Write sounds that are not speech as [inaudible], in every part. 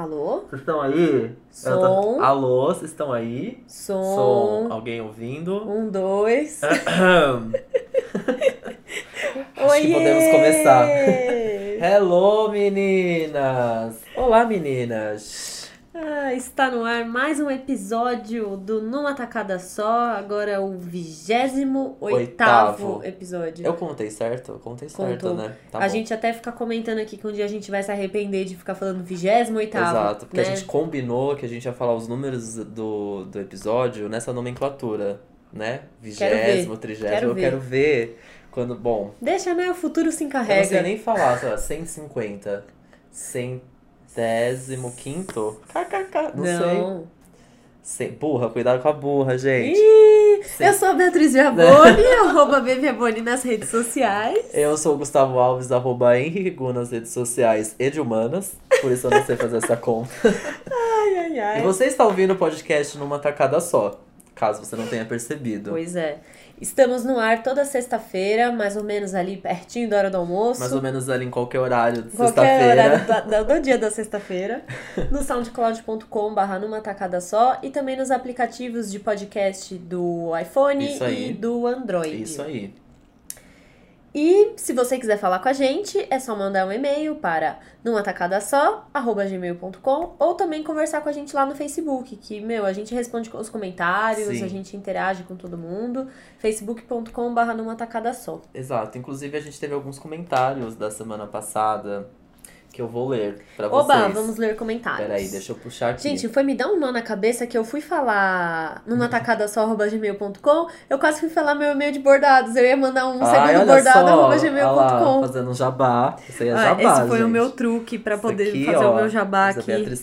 Alô? Vocês estão aí? Som. Eu tô- Alô, vocês estão aí? Som. Alguém ouvindo? Um, dois. [laughs] Acho Oi! que podemos começar. [laughs] Hello, meninas! Olá, meninas! Ah, está no ar mais um episódio do Numa Tacada Só. Agora é o vigésimo oitavo Oitavo. episódio. Eu contei certo? Eu contei certo, Contou. né? Tá a bom. gente até fica comentando aqui que um dia a gente vai se arrepender de ficar falando vigésimo oitavo. Exato, porque né? a gente combinou que a gente ia falar os números do, do episódio nessa nomenclatura, né? Vigésimo, trigésimo. Eu ver. quero ver quando. Bom, Deixa, né? O futuro se eu não encarrega. sei nem falar, sei lá, 150. Centésimo quinto? KKK, não, sei. Não. Cem- Burra, cuidado com a burra, gente. Ih, eu sou a Beatriz Viaboni, [laughs] arroba Beviaboni nas redes sociais. Eu sou o Gustavo Alves, arroba Henrique Gu nas redes sociais e de humanas. Por isso eu não sei fazer essa conta. Ai, ai, E ai. você está ouvindo o podcast numa tacada só, caso você não tenha percebido. Pois é. Estamos no ar toda sexta-feira, mais ou menos ali pertinho da hora do almoço. Mais ou menos ali em qualquer horário de Qualquer sexta-feira. horário [laughs] da- do dia da sexta-feira. No soundcloud.com barra numa tacada só. E também nos aplicativos de podcast do iPhone e do Android. Isso aí. E se você quiser falar com a gente, é só mandar um e-mail para numatacadasó, ou também conversar com a gente lá no Facebook, que, meu, a gente responde os comentários, Sim. a gente interage com todo mundo. facebook.com barra numatacadasó. Exato. Inclusive, a gente teve alguns comentários da semana passada que eu vou ler pra Oba, vocês. vamos ler comentários. Peraí, deixa eu puxar aqui. Gente, foi me dar um nó na cabeça que eu fui falar numa [laughs] tacada só, gmail.com, eu quase fui falar meu e-mail de bordados. Eu ia mandar um Ai, segundo bordado, arroba gmail.com. fazendo jabá. Isso aí é Ah, jabá, esse foi o gente. meu truque pra poder aqui, fazer ó, o meu jabá aqui.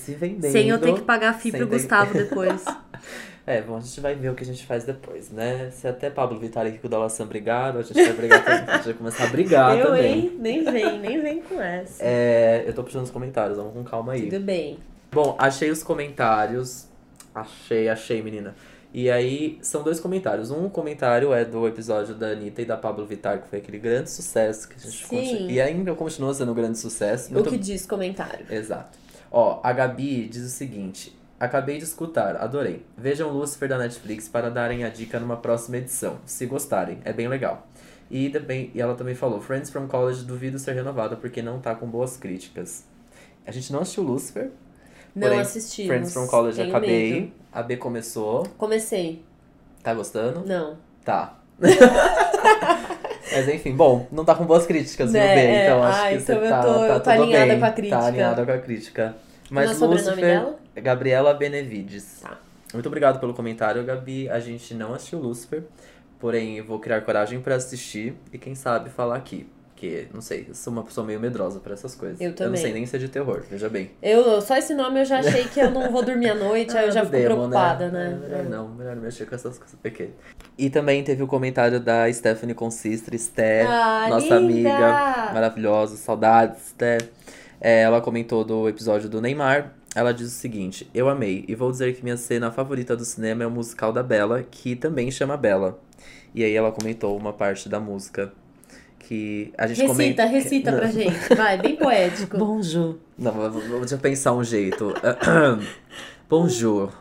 Sem eu ter que pagar FII pro ter- Gustavo depois. [laughs] É, bom, a gente vai ver o que a gente faz depois, né? Se até Pablo Vittar e Rico da Laçã brigaram, a gente vai brigar também. A gente vai começar a brigar eu, também. hein? Nem vem, nem vem com essa. É, eu tô puxando os comentários, vamos com calma aí. Tudo bem. Bom, achei os comentários. Achei, achei, menina. E aí, são dois comentários. Um comentário é do episódio da Anitta e da Pablo Vittar, que foi aquele grande sucesso que a gente Sim. continua. E ainda continua sendo um grande sucesso. O que diz comentário? Exato. Ó, a Gabi diz o seguinte: Acabei de escutar, adorei. Vejam Lucifer da Netflix para darem a dica numa próxima edição, se gostarem, é bem legal. E, também, e ela também falou: Friends from College duvido ser renovada porque não tá com boas críticas. A gente não assistiu Lucifer, Não porém, assistimos. Friends from College Tenho acabei. medo. A B começou. Comecei. Tá gostando? Não. Tá. [laughs] Mas enfim, bom, não tá com boas críticas, Né, B? é. Então acho Ah, que então você eu tá, tô- tá eu tô alinhada bem. com a crítica. Tá alinhada com a crítica. Mas Qual é o sobrenome Lucifer, dela? Gabriela Benevides. Tá. Muito obrigado pelo comentário, Gabi. A gente não assistiu Lucifer, porém eu vou criar coragem pra assistir e quem sabe falar aqui. Porque, não sei, eu sou uma pessoa meio medrosa pra essas coisas. Eu Eu também. não sei nem se é de terror, veja bem. Eu, só esse nome eu já achei que eu não vou dormir à noite, [laughs] aí eu já Ah, fico demo, preocupada, né? É, melhor não, melhor não mexer com essas coisas pequenas. E também teve o comentário da Stephanie Consistre, Sté, Ah, nossa linda! amiga maravilhosa, saudades, Sté. É, ela comentou do episódio do Neymar. Ela diz o seguinte: Eu amei, e vou dizer que minha cena favorita do cinema é o musical da Bela, que também chama Bela. E aí ela comentou uma parte da música que a gente Recita, comenta. recita Não. pra gente. Vai, bem poético. [laughs] Bonjour. Não, vou- deixa eu pensar um jeito. [clears throat] Bonjour.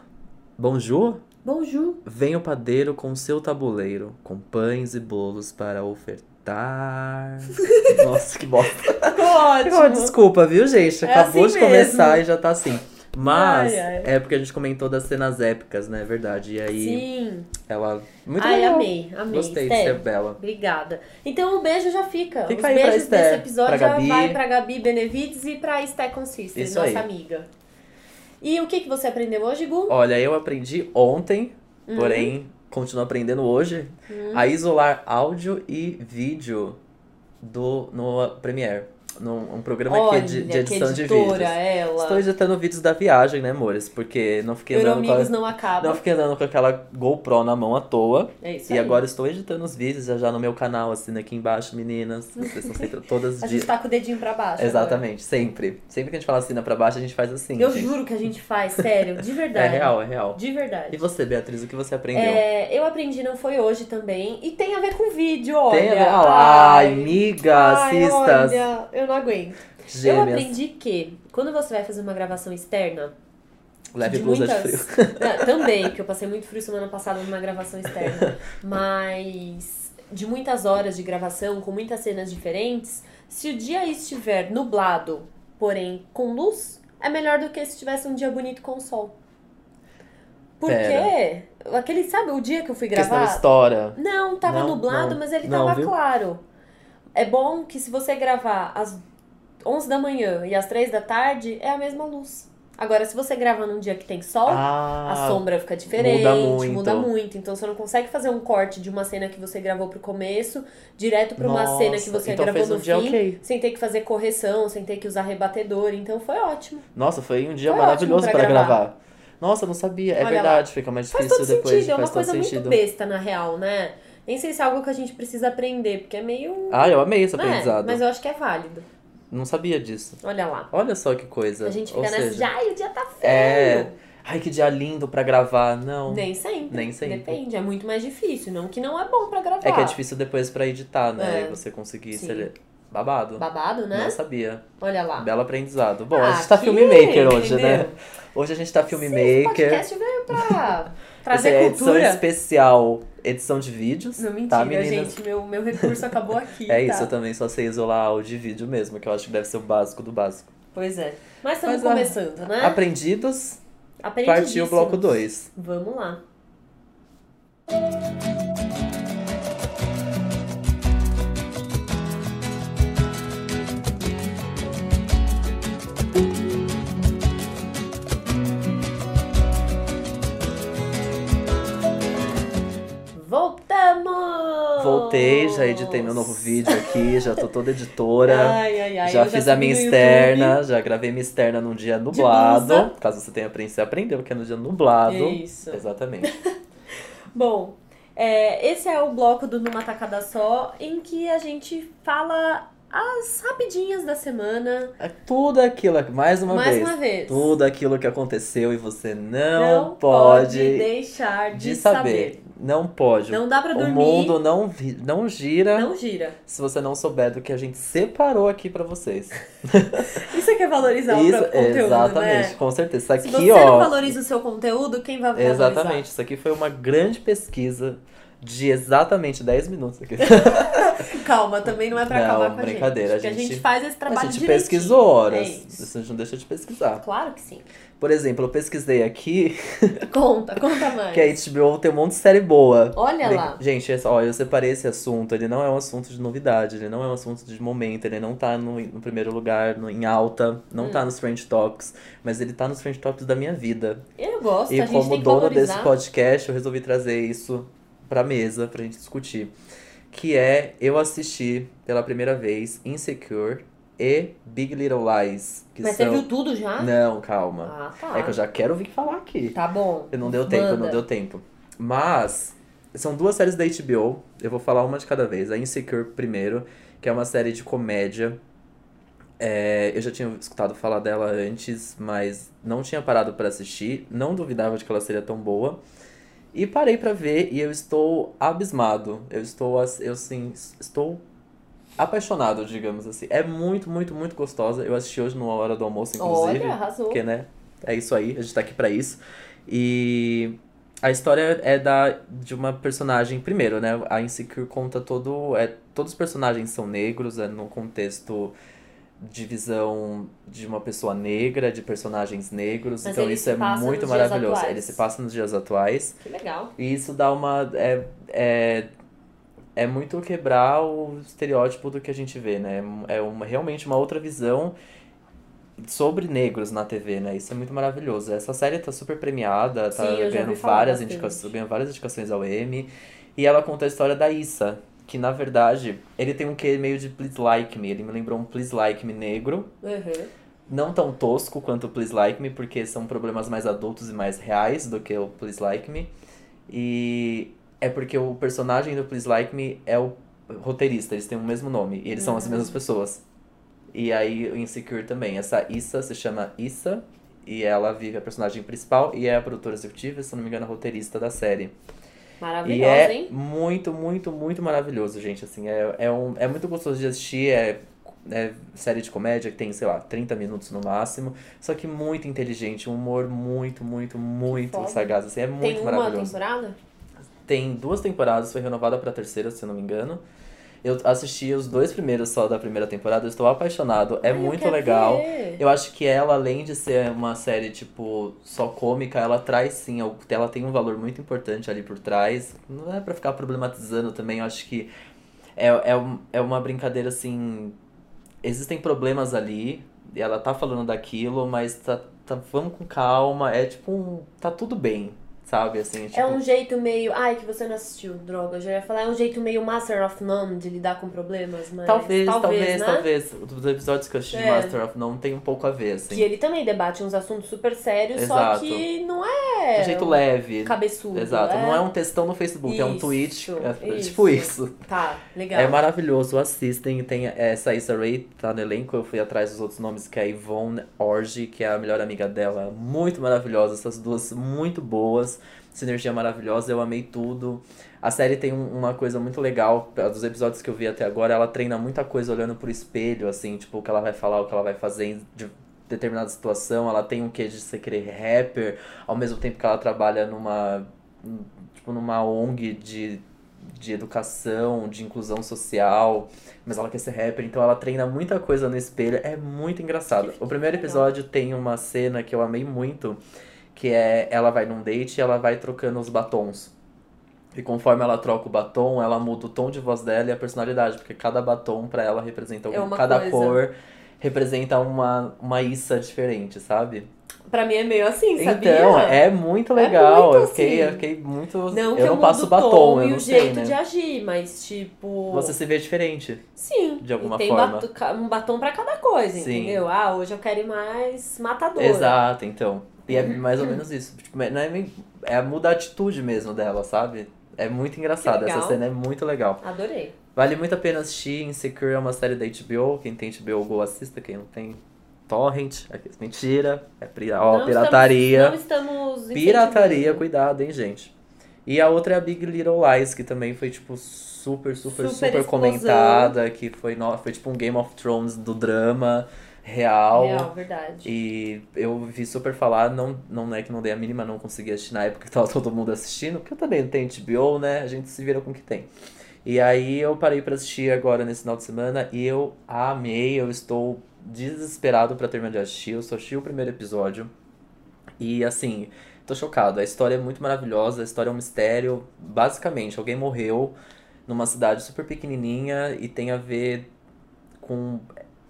Bonjour? Bonjour. Vem o padeiro com seu tabuleiro, com pães e bolos para ofertar. [laughs] Nossa, que bosta. Ótimo. Desculpa, viu, gente? É Acabou assim de começar mesmo. e já tá assim. Mas Ai, ai. é porque a gente comentou das cenas épicas, né? Verdade. E aí Sim. ela. Muito Ai, legal. amei, amei. Gostei de Esther, ser bela. Obrigada. Então o beijo já fica. Fica Os beijos Esther, desse episódio já vai pra Gabi Benevides e pra Esté Consistent, Isso nossa aí. amiga. E o que, que você aprendeu hoje, Gu? Olha, eu aprendi ontem, Uhum. porém continuo aprendendo hoje, a isolar áudio e vídeo do no Premiere. Num um programa que é Olha, de, de que edição de vídeos. ela. Estou editando vídeos da viagem, né, amores? Porque não fiquei andando com, a, não acaba. não fiquei andando com aquela GoPro na mão à toa. É isso E aí. agora estou editando os vídeos já, já no meu canal, assina aqui embaixo, meninas. Vocês estão sempre todas [laughs] A gente tá com o dedinho pra baixo. Exatamente, sempre. Sempre que a gente fala assina pra baixo, a gente faz assim. agora. Eu gente. juro que a gente faz, sério, de [laughs] É verdade. real, é real. De verdade. E você, Beatriz, o que você aprendeu? É, eu aprendi, não foi hoje também. E tem a ver com vídeo, olha. Tem a ver. Ah, Ai, amiga, ai, assistas. Olha, eu não aguento. Eu Gêmeas. aprendi que quando você vai fazer uma gravação externa, Leve de blusa muitas- de frio. [laughs] Não, também, porque eu passei muito frio semana passada numa gravação externa. [laughs] Mas de muitas horas de gravação, com muitas cenas diferentes, se o dia estiver nublado, porém com luz, é melhor do que se tivesse um dia bonito com sol. Porque Pera. aquele, sabe, o dia que eu fui Porque gravar. estoura. Não, tava Não, nublado, não. mas ele Não, tava viu? claro. É bom que se você gravar às 11 da manhã e às 3 da tarde, é a mesma luz. Agora, se você grava num dia que tem sol, Ah, a sombra fica diferente, muda muito. muda muito. Então você não consegue fazer um corte de uma cena que você gravou pro começo, direto pra uma Nossa, cena que você então gravou um no fim, ok. sem ter que fazer correção, sem ter que usar rebatedor. Então foi ótimo. Nossa, foi um dia Foi maravilhoso para pra gravar. gravar. Nossa, não sabia. É Olha verdade, fica mais Faz difícil todo depois. sentido, é uma faz coisa sentido. muito besta, na real, né? Nem sei se é algo que a gente precisa aprender, porque é meio. Ah, eu amei esse É, aprendizado. mas eu acho que é válido. Não sabia disso. Olha lá. Olha só que coisa. A gente Ou fica nessa seja, de, ai, o dia tá feio. É. Ai, que dia lindo pra gravar. Não. Nem sempre. Nem sempre. Depende, é muito mais difícil. Não que não é bom pra gravar. É que é difícil depois pra editar, né? É. E você conseguir ser babado. Babado, né? Não sabia. Olha lá. Belo aprendizado. Bom, Ah, a gente tá filmmaker hoje, né? entendeu? Hoje a gente tá Esse filmmaker. podcast veio pra [laughs] Essa trazer é a edição cultura. especial, edição de vídeos. Não, mentira, tá, meninas? gente. Meu, meu recurso acabou [laughs] aqui. É tá? isso, eu também só sei isolar áudio e vídeo mesmo, que eu acho que deve ser o básico do básico. Pois é. Mas estamos Mas, começando, né? Aprendidos, partiu o bloco 2. Vamos lá. Voltei, já editei meu novo vídeo aqui, já tô toda editora. [laughs] Ai, ai, ai. já fiz a minha externa, já gravei minha externa num dia nublado. Caso você tenha aprendido, você aprendeu que é no dia nublado. Isso. Exatamente. [laughs] Bom, é, esse é o bloco do Numa Tacada Só, em que a gente fala as rapidinhas da semana. É tudo aquilo, mais uma mais vez. uma vez. Tudo aquilo que aconteceu e você não, Não pode, deixar de, de saber. Não pode. Não dá pra o dormir. mundo não, não gira Não gira. se você não souber do que a gente separou aqui pra vocês. [laughs] Isso é que é valorizar o Isso, próprio conteúdo, exatamente, né? com certeza. Isso Se aqui, você não ó. valoriza o seu conteúdo, quem vai valorizar? Exatamente, isso aqui foi uma grande pesquisa de exatamente 10 minutos aqui. [laughs] Calma, também não é pra Não, acabar com a brincadeira, gente. a porque a gente- gente faz esse a trabalho gente direitinho. pesquisou horas. É. Isso a gente não deixa de pesquisar. Claro que sim. Por exemplo, eu pesquisei aqui [laughs] Conta, conta mais. que a HBO tem um monte de série boa. Olha lá. Gente, essa- ó, eu separei esse assunto. Ele não é um assunto de novidade, ele não é um assunto de momento, ele não tá no, no primeiro lugar, no- em alta, não Hum. tá nos Friend Topics, mas ele tá nos Friend Topics da minha vida. Eu gosto, E a gente como tem que dono valorizar. desse podcast, eu resolvi trazer isso pra mesa pra gente discutir. Que é eu assisti pela primeira vez Insecure e Big Little Lies. Que Mas são... você viu tudo já? Não, calma. Ah, tá. É que eu já quero vir falar aqui. Tá bom. Eu não deu tempo, Manda. não deu tempo. Mas, são duas séries da HBO. Eu vou falar uma de cada vez. A Insecure primeiro, que é uma série de comédia. É, eu já tinha escutado falar dela antes, mas não tinha parado pra assistir. Não duvidava de que ela seria tão boa. E parei pra ver e eu estou abismado. Eu estou, eu sim, estou apaixonado, digamos assim. É muito, muito, muito gostosa. Eu assisti hoje numa hora do almoço, inclusive. Olha, arrasou. Porque, né? É isso aí, a gente tá aqui pra isso. E a história é da de uma personagem, primeiro, né? A Insecure conta todo. É, todos os personagens são negros, é no contexto de visão de uma pessoa negra, de personagens negros. Mas então isso é muito maravilhoso. Ele se passa nos dias atuais. Que legal. E isso dá uma. É, é, é muito quebrar o estereótipo do que a gente vê, né? É uma, realmente uma outra visão sobre negros na TV, né? Isso é muito maravilhoso. Essa série tá super premiada, tá Sim, ganhando várias indicações, ganhando várias indicações ao Emmy. E ela conta a história da Issa, que na verdade, ele tem um quê meio de Please Like Me. Ele me lembrou um Please Like Me negro. Uhum. Não tão tosco quanto o Please Like Me, porque são problemas mais adultos e mais reais do que o Please Like Me. E é porque o personagem do Please Like Me é o roteirista, eles têm o mesmo nome, e eles são as Uhum. mesmas pessoas. E aí o Insecure também. Essa Issa se chama Issa, e ela vive a personagem principal e é a produtora executiva, se não me engano, a roteirista da série. E Maravilhosa, é hein? muito, muito, muito maravilhoso, gente. Assim, é, é, um, é muito gostoso de assistir, é é, série de comédia que tem, sei lá, 30 minutos no máximo. Só que muito inteligente, um humor muito, muito, muito sagaz. Assim, é muito Tem uma maravilhoso. temporada? Tem duas temporadas, foi renovada pra terceira, se eu não me engano. Eu assisti os dois primeiros só da primeira temporada, eu estou apaixonado, é Ai, eu muito quero legal. ver. Eu acho que ela, além de ser uma série, tipo, só cômica, ela traz sim, ela tem um valor muito importante ali por trás. Não é pra ficar problematizando também, eu acho que é, é, é uma brincadeira assim. Existem problemas ali, e ela tá falando daquilo, mas tá, tá, vamos com calma, é tipo um. Tá tudo bem, sabe? Assim, tipo, É um jeito meio. Ai, que você não assistiu, droga. Eu já ia falar, é um jeito meio Master of None de lidar com problemas, mas. Talvez, talvez, né? talvez. Os episódios que eu assisti de É. Master of None tem um pouco a ver, assim. Que ele também debate uns assuntos super sérios, Exato. só que não é. De jeito um leve. Cabeçudo. Exato, não é um textão no Facebook, é um Isso, tweet. É, isso. tipo isso. Tá, legal. É maravilhoso, assistem. Tem essa Issa Rae, tá no elenco. Eu fui atrás dos outros nomes, que é a Yvonne Orji, que é a melhor amiga dela. Muito maravilhosa, essas duas muito boas. Sinergia maravilhosa, eu amei tudo. A série tem um- uma coisa muito legal, dos episódios que eu vi até agora, ela treina muita coisa olhando pro espelho, assim, tipo, o que ela vai falar, o que ela vai fazer em de determinada situação. Ela tem um quê de ser querer rapper, ao mesmo tempo que ela trabalha numa, tipo, numa ONG de de educação, de inclusão social, mas ela quer ser rapper, então ela treina muita coisa no espelho, é muito engraçado. O primeiro episódio tem uma cena que eu amei muito, que é ela vai num date e ela vai trocando os batons. E conforme ela troca o batom, ela muda o tom de voz dela e a personalidade, porque cada batom pra ela representa É algum, cada coisa. cor representa uma uma Issa diferente, sabe? Pra mim é meio assim, sabia? Então, é muito legal. muito eu, fiquei, assim. eu fiquei muito. Não eu não passo o batom, tom eu e não o sei, jeito né? de agir, mas tipo. Você se vê diferente. Sim. de alguma e tem forma. ca- um batom pra cada coisa, Sim. entendeu? Ah, hoje eu quero ir mais matadora. Exato, então. E é mais ou menos isso. Tipo, não é, nem- é muda a atitude mesmo dela, sabe? É muito engraçado. Essa cena é muito legal. Adorei. Vale muito a pena assistir. Insecure é uma série da HBO. Quem tem HBO Go assista, quem não tem. Torrent. É Mentira. É pri- ó, Não pirataria. Estamos, não estamos Pirataria, cuidado, hein, gente. E a outra é a Big Little Lies, que também foi, tipo, super, super, Super super, comentada. Que foi, no... foi tipo um Game of Thrones do drama real. Real, verdade. E eu vi super falar, não, não é que não dei a mínima, não consegui assistir na época que [laughs] tava todo mundo assistindo, porque eu também não tenho HBO, né? A gente se vira com o que tem. E aí eu parei pra assistir agora nesse final de semana e eu amei, eu estou desesperado pra terminar de assistir. Eu só assisti o primeiro episódio. E assim, tô chocado. A história é muito maravilhosa, a história é um mistério. Basicamente, alguém morreu numa cidade super pequenininha e tem a ver com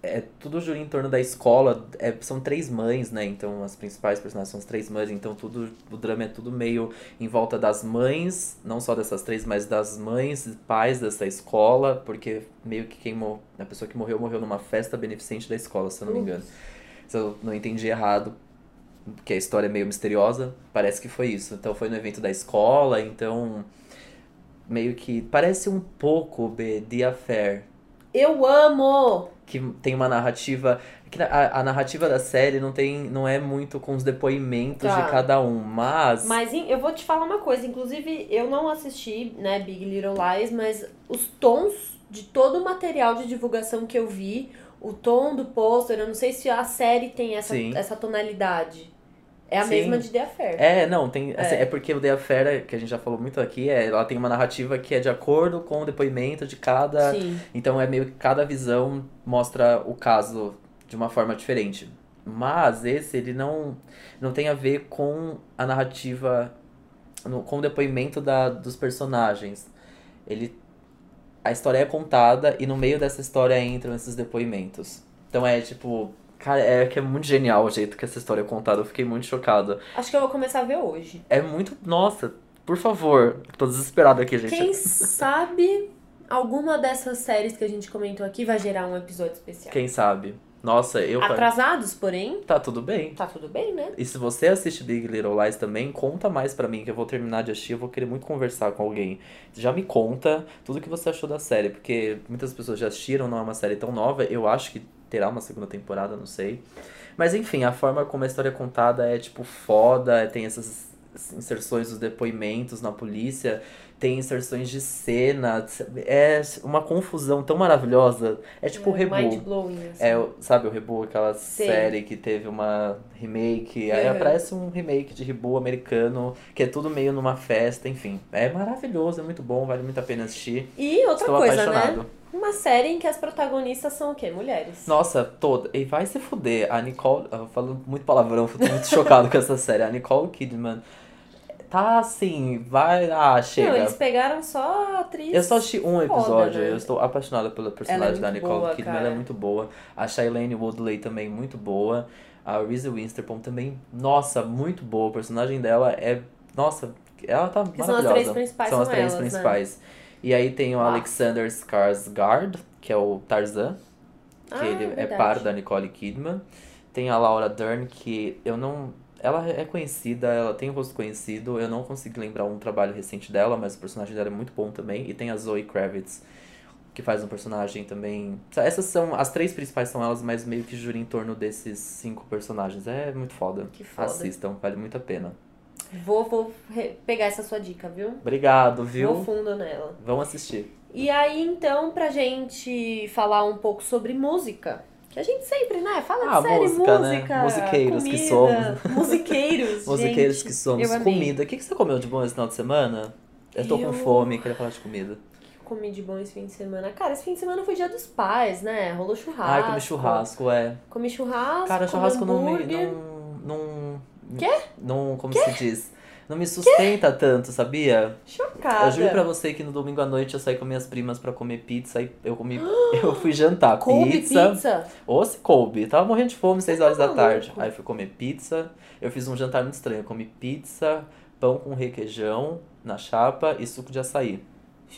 é tudo gira em torno da escola. É, são três mães, né? Então as principais personagens são as três mães. Então tudo o drama é tudo meio em volta das mães, não só dessas três, mas das mães e pais dessa escola, porque meio que quem mo- a pessoa que morreu morreu numa festa beneficente da escola, se eu não me engano. Se eu não entendi errado, porque a história é meio misteriosa, parece que foi isso. Então foi no evento da escola, então meio que parece um pouco B, The Affair, Eu amo! Que tem uma narrativa que a, a narrativa da série não tem não é muito com os depoimentos Tá. de cada um mas, Mas eu vou te falar uma coisa, inclusive eu não assisti, né, Big Little Lies, mas os tons de todo o material de divulgação que eu vi, o tom do pôster, eu não sei se a série tem essa, Sim. essa tonalidade. É a Sim. mesma de The Affair. é não tem assim, É. é. porque o The Affair que a gente já falou muito aqui é ela tem uma narrativa que é de acordo com o depoimento de cada Sim. então é meio que cada visão mostra o caso de uma forma diferente mas esse ele não não tem a ver com a narrativa no- com o depoimento da, dos personagens ele a história é contada e no meio dessa história entram esses depoimentos. Então é tipo, cara, é que é muito genial o jeito que essa história é contada. Eu fiquei muito chocado. Acho que eu vou começar a ver hoje. É muito, nossa, por favor, tô desesperado aqui, gente. Quem sabe alguma dessas séries que a gente comentou aqui vai gerar um episódio especial. Quem sabe? Nossa, eu Atrasados, porém, tá tudo bem. tá tudo bem, né? E se você assiste Big Little Lies também, conta mais pra mim, que eu vou terminar de assistir, eu vou querer muito conversar com alguém. Já me conta tudo que você achou da série, porque muitas pessoas já assistiram, não é uma série tão nova, eu acho que terá uma segunda temporada, não sei. Mas enfim, a forma como a história é contada é tipo foda, tem essas inserções dos depoimentos na polícia. Tem inserções de cena, é uma confusão tão maravilhosa. É tipo o É, Rebu. mind-blowing, assim. É, o- sabe o Rebu, aquela Sei. série que teve uma remake. Aí Uhum. aparece um remake de Rebu americano, que é tudo meio numa festa, enfim. É maravilhoso, é muito bom, vale muito a pena assistir. E outra Estou coisa, apaixonado. né? Uma série em que as protagonistas são o quê? Mulheres. Nossa, toda. E vai se fuder. A Nicole. Eu falo muito palavrão, tô muito chocado com essa série. A Nicole Kidman tá assim, vai. Ah, chega. Não, eles pegaram só a atriz. Eu só assisti um episódio, né? eu estou apaixonada pela personagem da muito Nicole boa, Kidman, cara. ela é muito boa. A Shailene Woodley também muito boa. A Reese Witherspoon também, nossa, muito boa. O personagem dela é, nossa, ela tá Que são as maravilhosa. três principais, São as são três elas, né? principais. E aí tem o Uau. Alexander Skarsgård, que é o Tarzan, que Ah, ele é verdade. par da Nicole Kidman. Tem a Laura Dern, que eu não. Ela é conhecida, ela tem um rosto conhecido. Eu não consegui lembrar um trabalho recente dela, mas o personagem dela é muito bom também. E tem a Zoe Kravitz, que faz um personagem também. Essas são. As três principais são elas, mas meio que gira em torno desses cinco personagens. É muito foda. Que foda. Assistam, vale muito a pena. Vou, vou pegar essa sua dica, viu? Obrigado, Vou viu? fundo nela. Vamos assistir. E aí, então, pra gente falar um pouco sobre música. Que a gente sempre, né? Fala Ah, de série, música, né? música. Musiqueiros que comida, somos. [laughs] Musiqueiros. Musiqueiros que somos. Comida. O que, que você comeu de bom esse final de semana? Eu tô Eu- com fome, queria falar de comida. Comi de bom esse fim de semana. Cara, esse fim de semana foi dia dos pais, né? Rolou churrasco. Ai, comi churrasco, é. Comi churrasco. Cara, churrasco não. Não. não Quê? Não. Como se diz? Não me sustenta tanto, sabia? Chocada. Eu juro pra você que no domingo à noite eu saí com minhas primas pra comer pizza e eu comi. [gasps] eu fui jantar pizza. pizza. Ou se coube. Tava morrendo de fome, 6 horas da maluco. tarde. Aí fui comer pizza. Eu fiz um jantar muito estranho. Eu comi pizza, pão com requeijão na chapa e suco de açaí.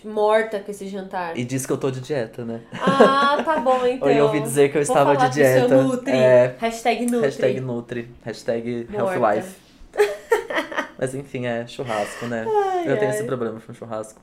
Morta com esse jantar. E disse que eu tô de dieta, né? Ah, tá bom, [laughs] então. Eu ouvi dizer que eu Vou estava de do seu dieta. Nutri. É. Hashtag Nutri. Hashtag Nutri. Hashtag. Health Life. [laughs] Mas enfim, é churrasco, né? Ai, eu tenho ai. esse problema com churrasco.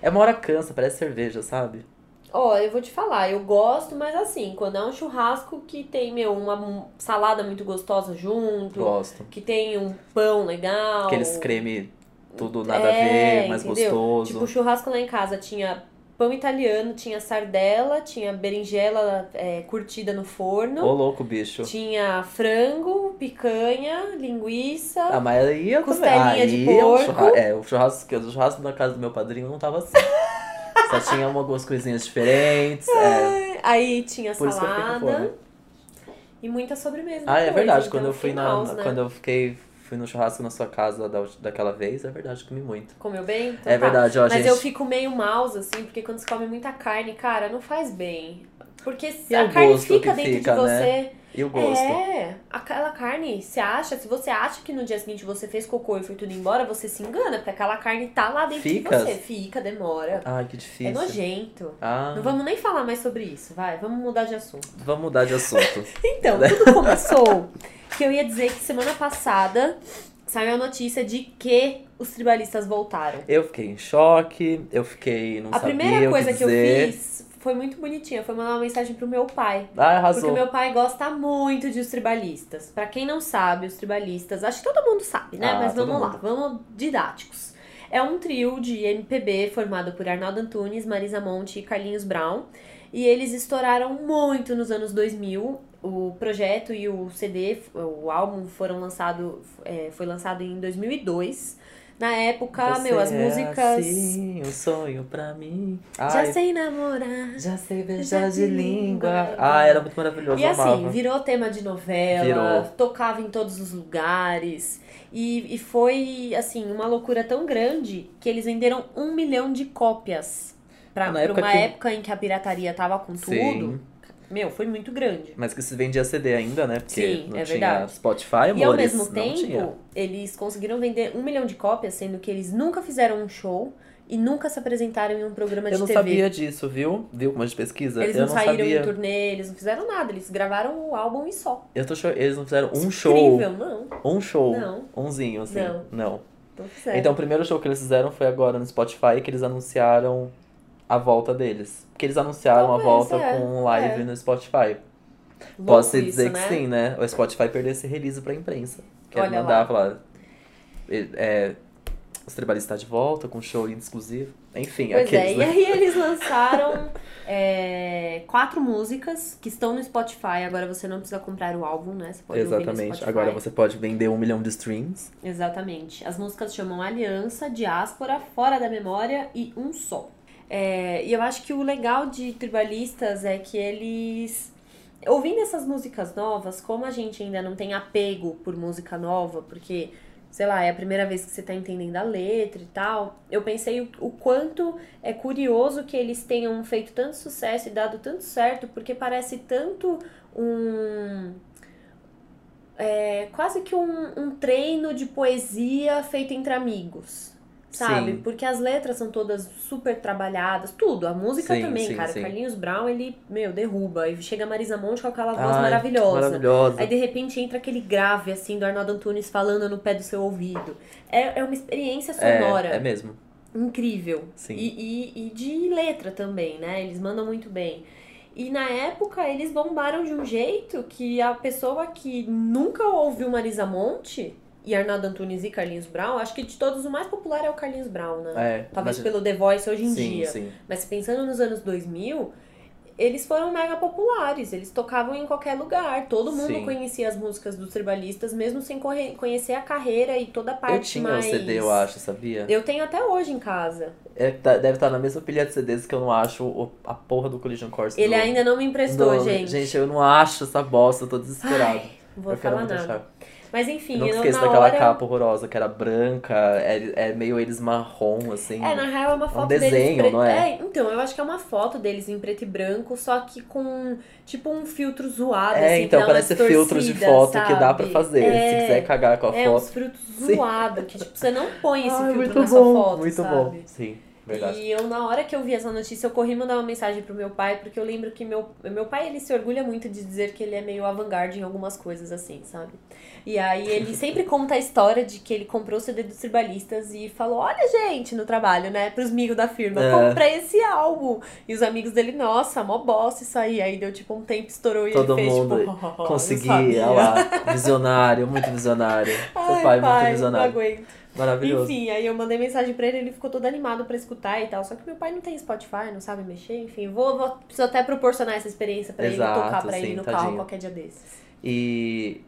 É uma hora cansa, parece cerveja, sabe? Ó, eu vou te falar, eu gosto, mas assim, quando é um churrasco que tem, meu, uma salada muito gostosa junto, Gosto. que tem um pão legal. Aqueles creme tudo nada É, a ver, mais entendeu? gostoso. Tipo, o churrasco lá em casa tinha pão italiano, tinha sardela, tinha berinjela é, curtida no forno, Ô louco, bicho. tinha frango, picanha, linguiça. Ah, mas aí eu também. Costelinha de Aí é porco. churra- É, o churrasco, o churrasco na casa do meu padrinho não tava assim. [laughs] Só tinha algumas coisinhas diferentes. É. Aí tinha Por isso que eu salada e muita sobremesa. Ah, é verdade. então Quando eu fui na. maus, né? Quando eu fiquei. Fui no churrasco na sua casa da, daquela vez, é verdade, comi muito. Comeu bem? Então É tá. verdade, ó, Mas gente. eu fico meio mouse, assim, porque quando você come muita carne, cara, não faz bem. Porque E a o carne fica dentro fica, de você. né? E o gosto. É, aquela carne, você acha, se você acha que no dia seguinte você fez cocô e foi tudo embora, você se engana, porque aquela carne tá lá dentro Fica? de você. Fica, demora. Ai, que É difícil. nojento. Ah, Não vamos nem falar mais sobre isso, vai, vamos mudar de assunto. vamos mudar de assunto. [laughs] Então, tudo [laughs] começou que eu ia dizer que semana passada saiu a notícia de que os tribalistas voltaram. eu fiquei em choque, eu fiquei. Não A sabia primeira o coisa que eu fiz foi muito bonitinha, foi mandar uma mensagem pro meu pai. Ah, arrasou. Porque meu pai gosta muito de os tribalistas. Pra quem não sabe, os tribalistas, acho que todo mundo sabe, né? Ah, Mas vamos lá, vamos didáticos. É um trio de MPB formado por Arnaldo Antunes, Marisa Monte e Carlinhos Brown. E eles estouraram muito nos anos 2000. O projeto e o CD, o álbum foram lançado, é, foi lançado em 2002. Na época, Você meu, as é músicas... Assim, um sonho pra mim. Já Ai, sei namorar. Já sei Já beijar de língua. língua. Ah, era muito maravilhoso, E assim, virou tema de novela, Virou. tocava em todos os lugares. E, e foi, assim, uma loucura tão grande que eles venderam um milhão de cópias. Pra, Ah, pra época uma que- época em que a pirataria tava com tudo. Sim. Meu, foi muito grande. Mas que se vendia CD ainda, né? Porque Sim, não é tinha verdade. Spotify, amores. e ao mesmo não tempo, eles conseguiram vender um milhão de cópias, sendo que eles nunca fizeram um show e nunca se apresentaram em um programa de Eu não TV. sabia disso, viu? Viu como de pesquisa? Eles eu não, saíram sabia. em turnê, eles não fizeram nada, eles gravaram o álbum e só. Eu tô. Eles não fizeram um show. Incrível, não. Um show. Não. Umzinho, assim. Não. Não. Não. Então o primeiro show que eles fizeram foi agora no Spotify que eles anunciaram a volta deles. Porque eles anunciaram a Talvez, volta é. com live É. no Spotify. Louco Posso isso, dizer né? que sim, né? O Spotify perdeu esse release pra imprensa. Quer Olha mandar lá. falar. É, os Tribalistas tá de volta com um show exclusivo. Enfim, Pois aqueles, é, e né? aí eles [laughs] lançaram é, quatro músicas que estão no Spotify. Agora você não precisa comprar o álbum, né? Você pode Exatamente. Agora você pode vender um milhão de streams. Exatamente. As músicas chamam Aliança, Diáspora, Fora da Memória e Um Só. É, e eu acho que o legal de Tribalistas é que eles. Ouvindo essas músicas novas, como a gente ainda não tem apego por música nova, porque, sei lá, é a primeira vez que você tá entendendo a letra e tal, eu pensei o, o quanto é curioso que eles tenham feito tanto sucesso e dado tanto certo, porque parece tanto um é, quase que um, um treino de poesia feito entre amigos. Sabe? Sim. Porque as letras são todas super trabalhadas, tudo. A música Sim, também, sim, cara. sim. Carlinhos Brown, ele, meu, derruba. Aí chega a Marisa Monte com aquela voz Ai, maravilhosa. Maravilhosa. Aí de repente entra aquele grave, assim, do Arnaldo Antunes falando no pé do seu ouvido. É, é uma experiência sonora É, é mesmo. incrível. Sim. E, e, e de letra também, né? Eles mandam muito bem. E na época eles bombaram de um jeito que a pessoa que nunca ouviu Marisa Monte e Arnaldo Antunes e Carlinhos Brown, acho que de todos o mais popular é o Carlinhos Brown, né? É, Talvez mas- pelo The Voice hoje em sim, dia. sim. Mas pensando nos anos 2000, eles foram mega populares, eles tocavam em qualquer lugar, todo mundo Sim. conhecia as músicas dos tribalistas, mesmo sem conhecer a carreira e toda a parte Eu tinha mais... o CD, eu acho, sabia? Eu tenho até hoje em casa. É, tá- deve estar na mesma pilha de CDs que eu não acho o- a porra do Collision Course. Ele do- ainda não me emprestou, gente. Gente, eu não acho essa bosta, eu tô desesperado. Ai, vou eu falar muito nada. achar. Mas enfim, Eu não eu, esqueço na daquela hora... capa horrorosa, que era branca, é, é meio eles marrom, assim. É, na real é uma foto desenho, deles... pre- não é? então, eu acho que é uma foto deles em preto e branco, só que com, tipo, um filtro zoado, É, assim, então, parece filtro de foto que dá pra sabe? fazer. É, Se quiser cagar com a É, uns foto. frutos Sim. zoados, que tipo, você não põe esse Ai, filtro muito na sua bom, foto, muito sabe? bom. Sim, verdade. E eu, na hora que eu vi essa notícia, eu corri mandar uma mensagem pro meu pai, porque eu lembro que meu, meu pai, ele se orgulha muito de dizer que ele é meio avant-garde em algumas coisas, assim, sabe? E aí ele [laughs] sempre conta a história de que ele comprou o CD dos Tribalistas e falou, olha, gente, no trabalho, né, pros amigos da firma, É. comprei esse álbum. E os amigos dele, nossa, mó bosta isso aí. Aí deu, tipo, um tempo, estourou e Todo ele fez, mundo [laughs] tipo, "Oh, Consegui, sabia." olha lá. Visionário, muito visionário. [laughs] Seu Ai, pai, é muito não visionário. aguento. Maravilhoso. Enfim, aí eu mandei mensagem pra ele, ele ficou todo animado pra escutar e tal. Só que meu pai não tem Spotify, não sabe mexer, enfim. Vou, vou preciso até proporcionar essa experiência pra ele tocar pra sim, ele no tadinho. carro qualquer dia desses. E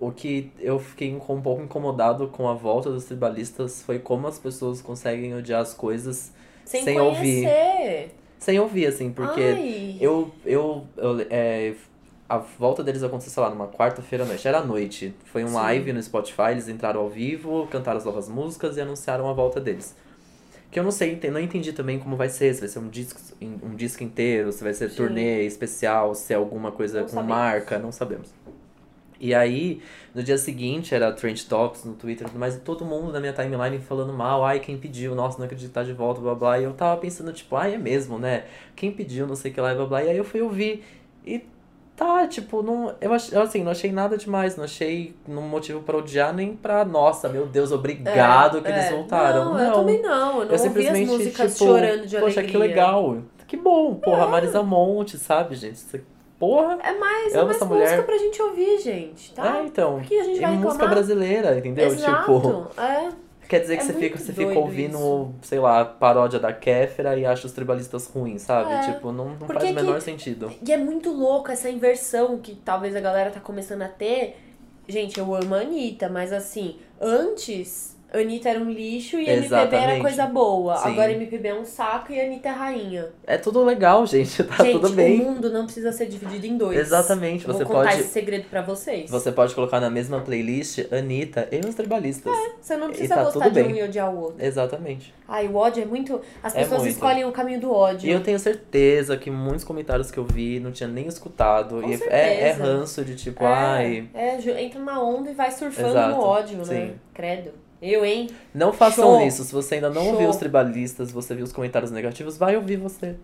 o que eu fiquei um pouco incomodado com a volta dos tribalistas foi como as pessoas conseguem odiar as coisas Sem, Sem ouvir. sem ouvir, assim, porque Ai. eu, eu, eu é, a volta deles aconteceu, sei lá, numa quarta-feira à noite. Era à noite. Foi um Sim. live no Spotify, eles entraram ao vivo, cantaram as novas músicas e anunciaram a volta deles. Que eu não sei, não entendi também como vai ser, se vai ser um disco, um disco inteiro, se vai ser Sim. turnê especial, se é alguma coisa Não com sabemos. marca, não sabemos. E aí, no dia seguinte, era Trend Talks no Twitter, e tudo mais, e todo mundo na minha timeline falando mal, ai, quem pediu, nossa, não acredito que tá de volta, blá blá. E eu tava pensando, tipo, ai, é mesmo, né? Quem pediu, não sei o que lá, e blá blá. E aí eu fui ouvir, e tá, tipo, não, eu, ach, eu, assim, não achei nada demais, não achei um motivo pra odiar, nem pra, nossa, meu Deus, obrigado que eles É. voltaram. Não, eu também não. Eu não Eu ouvi as simplesmente, músicas tipo, chorando de poxa, alegria. que legal. Que bom, porra, Marisa Monte, sabe, gente? Isso- Porra. É mais, é mais essa música mulher. pra gente ouvir, gente, tá? É, então. Por que a gente é vai música brasileira, entendeu? Exato, Tipo, é. Quer dizer que É você fica, você fica ouvindo, isso. sei lá, paródia da Kéfera e acha os tribalistas ruins, sabe? É. Tipo, não, não faz o que- menor sentido. E é muito louco essa inversão que talvez a galera tá começando a ter. Gente, eu amo a Anitta, mas assim, antes, Anitta era um lixo e a MPB era Exatamente. coisa boa. Sim. Agora MPB é um saco e Anitta é rainha. É tudo legal, gente, [laughs] tá Gente, tudo bem. o mundo não precisa ser dividido em dois. Exatamente, Eu você Vou contar pode- esse segredo pra vocês. Você pode colocar na mesma playlist Anitta e os tribalistas. Você não precisa tá gostar de um bem. e odiar o outro. Exatamente. Ai, o ódio é muito. As É pessoas muito. escolhem o caminho do ódio. E eu tenho certeza que muitos comentários que eu vi não tinha nem escutado. Com e é, é ranço de tipo, É, ai. é, entra numa onda e vai surfando Exato, no ódio, né? sim. Credo. Eu, hein? Não façam Show. isso. Se você ainda não Show. ouviu os tribalistas, você viu os comentários negativos, vai ouvir você.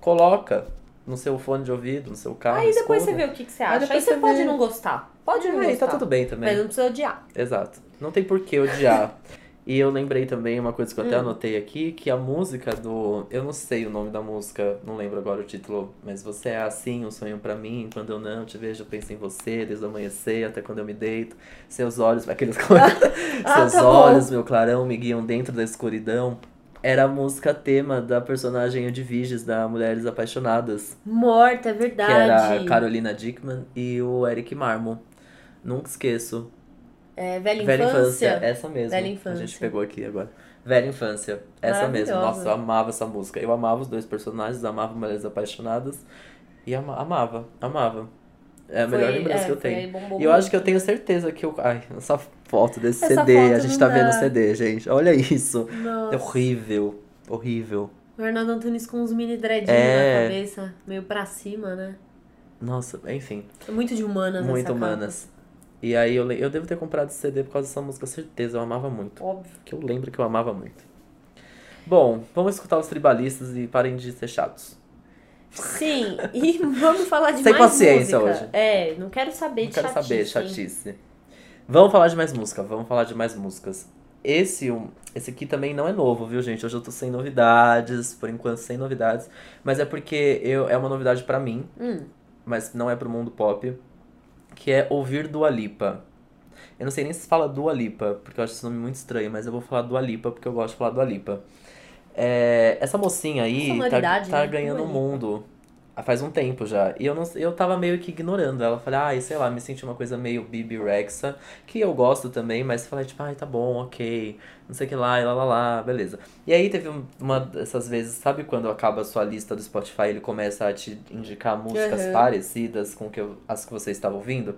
Coloca no seu fone de ouvido, no seu carro. Aí depois escuta. você vê o que, que você Aí acha. Aí depois você você pode vê. não gostar. Pode não Aí gostar. tá tudo bem também. Mas não precisa odiar. Exato. Não tem por que odiar. [laughs] E eu lembrei também uma coisa que eu até Hum. anotei aqui, que a música do. Eu não sei o nome da música, não lembro agora o título, mas você é assim, um sonho pra mim. Quando eu não te vejo, eu penso em você, desde o amanhecer até quando eu me deito. Seus olhos, aqueles. [laughs] Ah, [laughs] Seus tá bom. olhos, meu clarão, me guiam dentro da escuridão. Era a música tema da personagem Edviges da Mulheres Apaixonadas, Morta, é que verdade. era a Carolina Dickman e o Eric Marmon. Nunca esqueço. É, velha, Velha infância. infância, essa mesmo. Velha A infância. gente pegou aqui agora. Velha infância, essa mesmo. Nossa, eu amava essa música. Eu amava os dois personagens, amava Mulheres Apaixonadas e ama- amava, amava. É a Foi- melhor lembrança é, que eu tenho. E eu acho que eu tenho certeza que eu. Ai, essa foto desse Essa CD, a foto gente não tá vendo o dá. CD, gente. Olha isso. Nossa. É horrível. Horrível. O Arnaldo Antunes com uns mini dreadinhos É. na cabeça, meio pra cima, né? Nossa, enfim. É muito de humanas muito essa capa. E aí eu, eu devo ter comprado esse CD por causa dessa música, certeza. Eu amava muito. Óbvio. Que eu lembro que eu amava muito. Bom, vamos escutar os tribalistas e parem de ser chatos. Sim, e [laughs] vamos falar de Sem mais paciência música. hoje. É, não quero saber Não de quero chatice. saber, hein? chatice. Vamos falar de mais música, vamos falar de mais músicas. Esse, um- esse aqui também não é novo, viu, gente? Hoje eu tô sem novidades, por enquanto sem novidades. Mas é porque eu, é uma novidade pra mim, Hum, mas não é pro mundo pop, que é ouvir Dua Lipa. Eu não sei nem se fala Dua Lipa, porque eu acho esse nome muito estranho, mas eu vou falar Dua Lipa porque eu gosto de falar Dua Lipa. É, essa mocinha aí tá, tá né? ganhando o mundo faz um tempo já. E eu, não, eu tava meio que ignorando ela. Falei, ai, sei lá, me senti uma coisa meio Bibi Rexa, que eu gosto também, mas falei, tipo, ai, tá bom, ok, não sei o que lá, e lá lá lá, beleza. E aí teve um- uma dessas vezes, sabe quando acaba a sua lista do Spotify ele começa a te indicar músicas Uhum. parecidas com que eu- as que você estava ouvindo?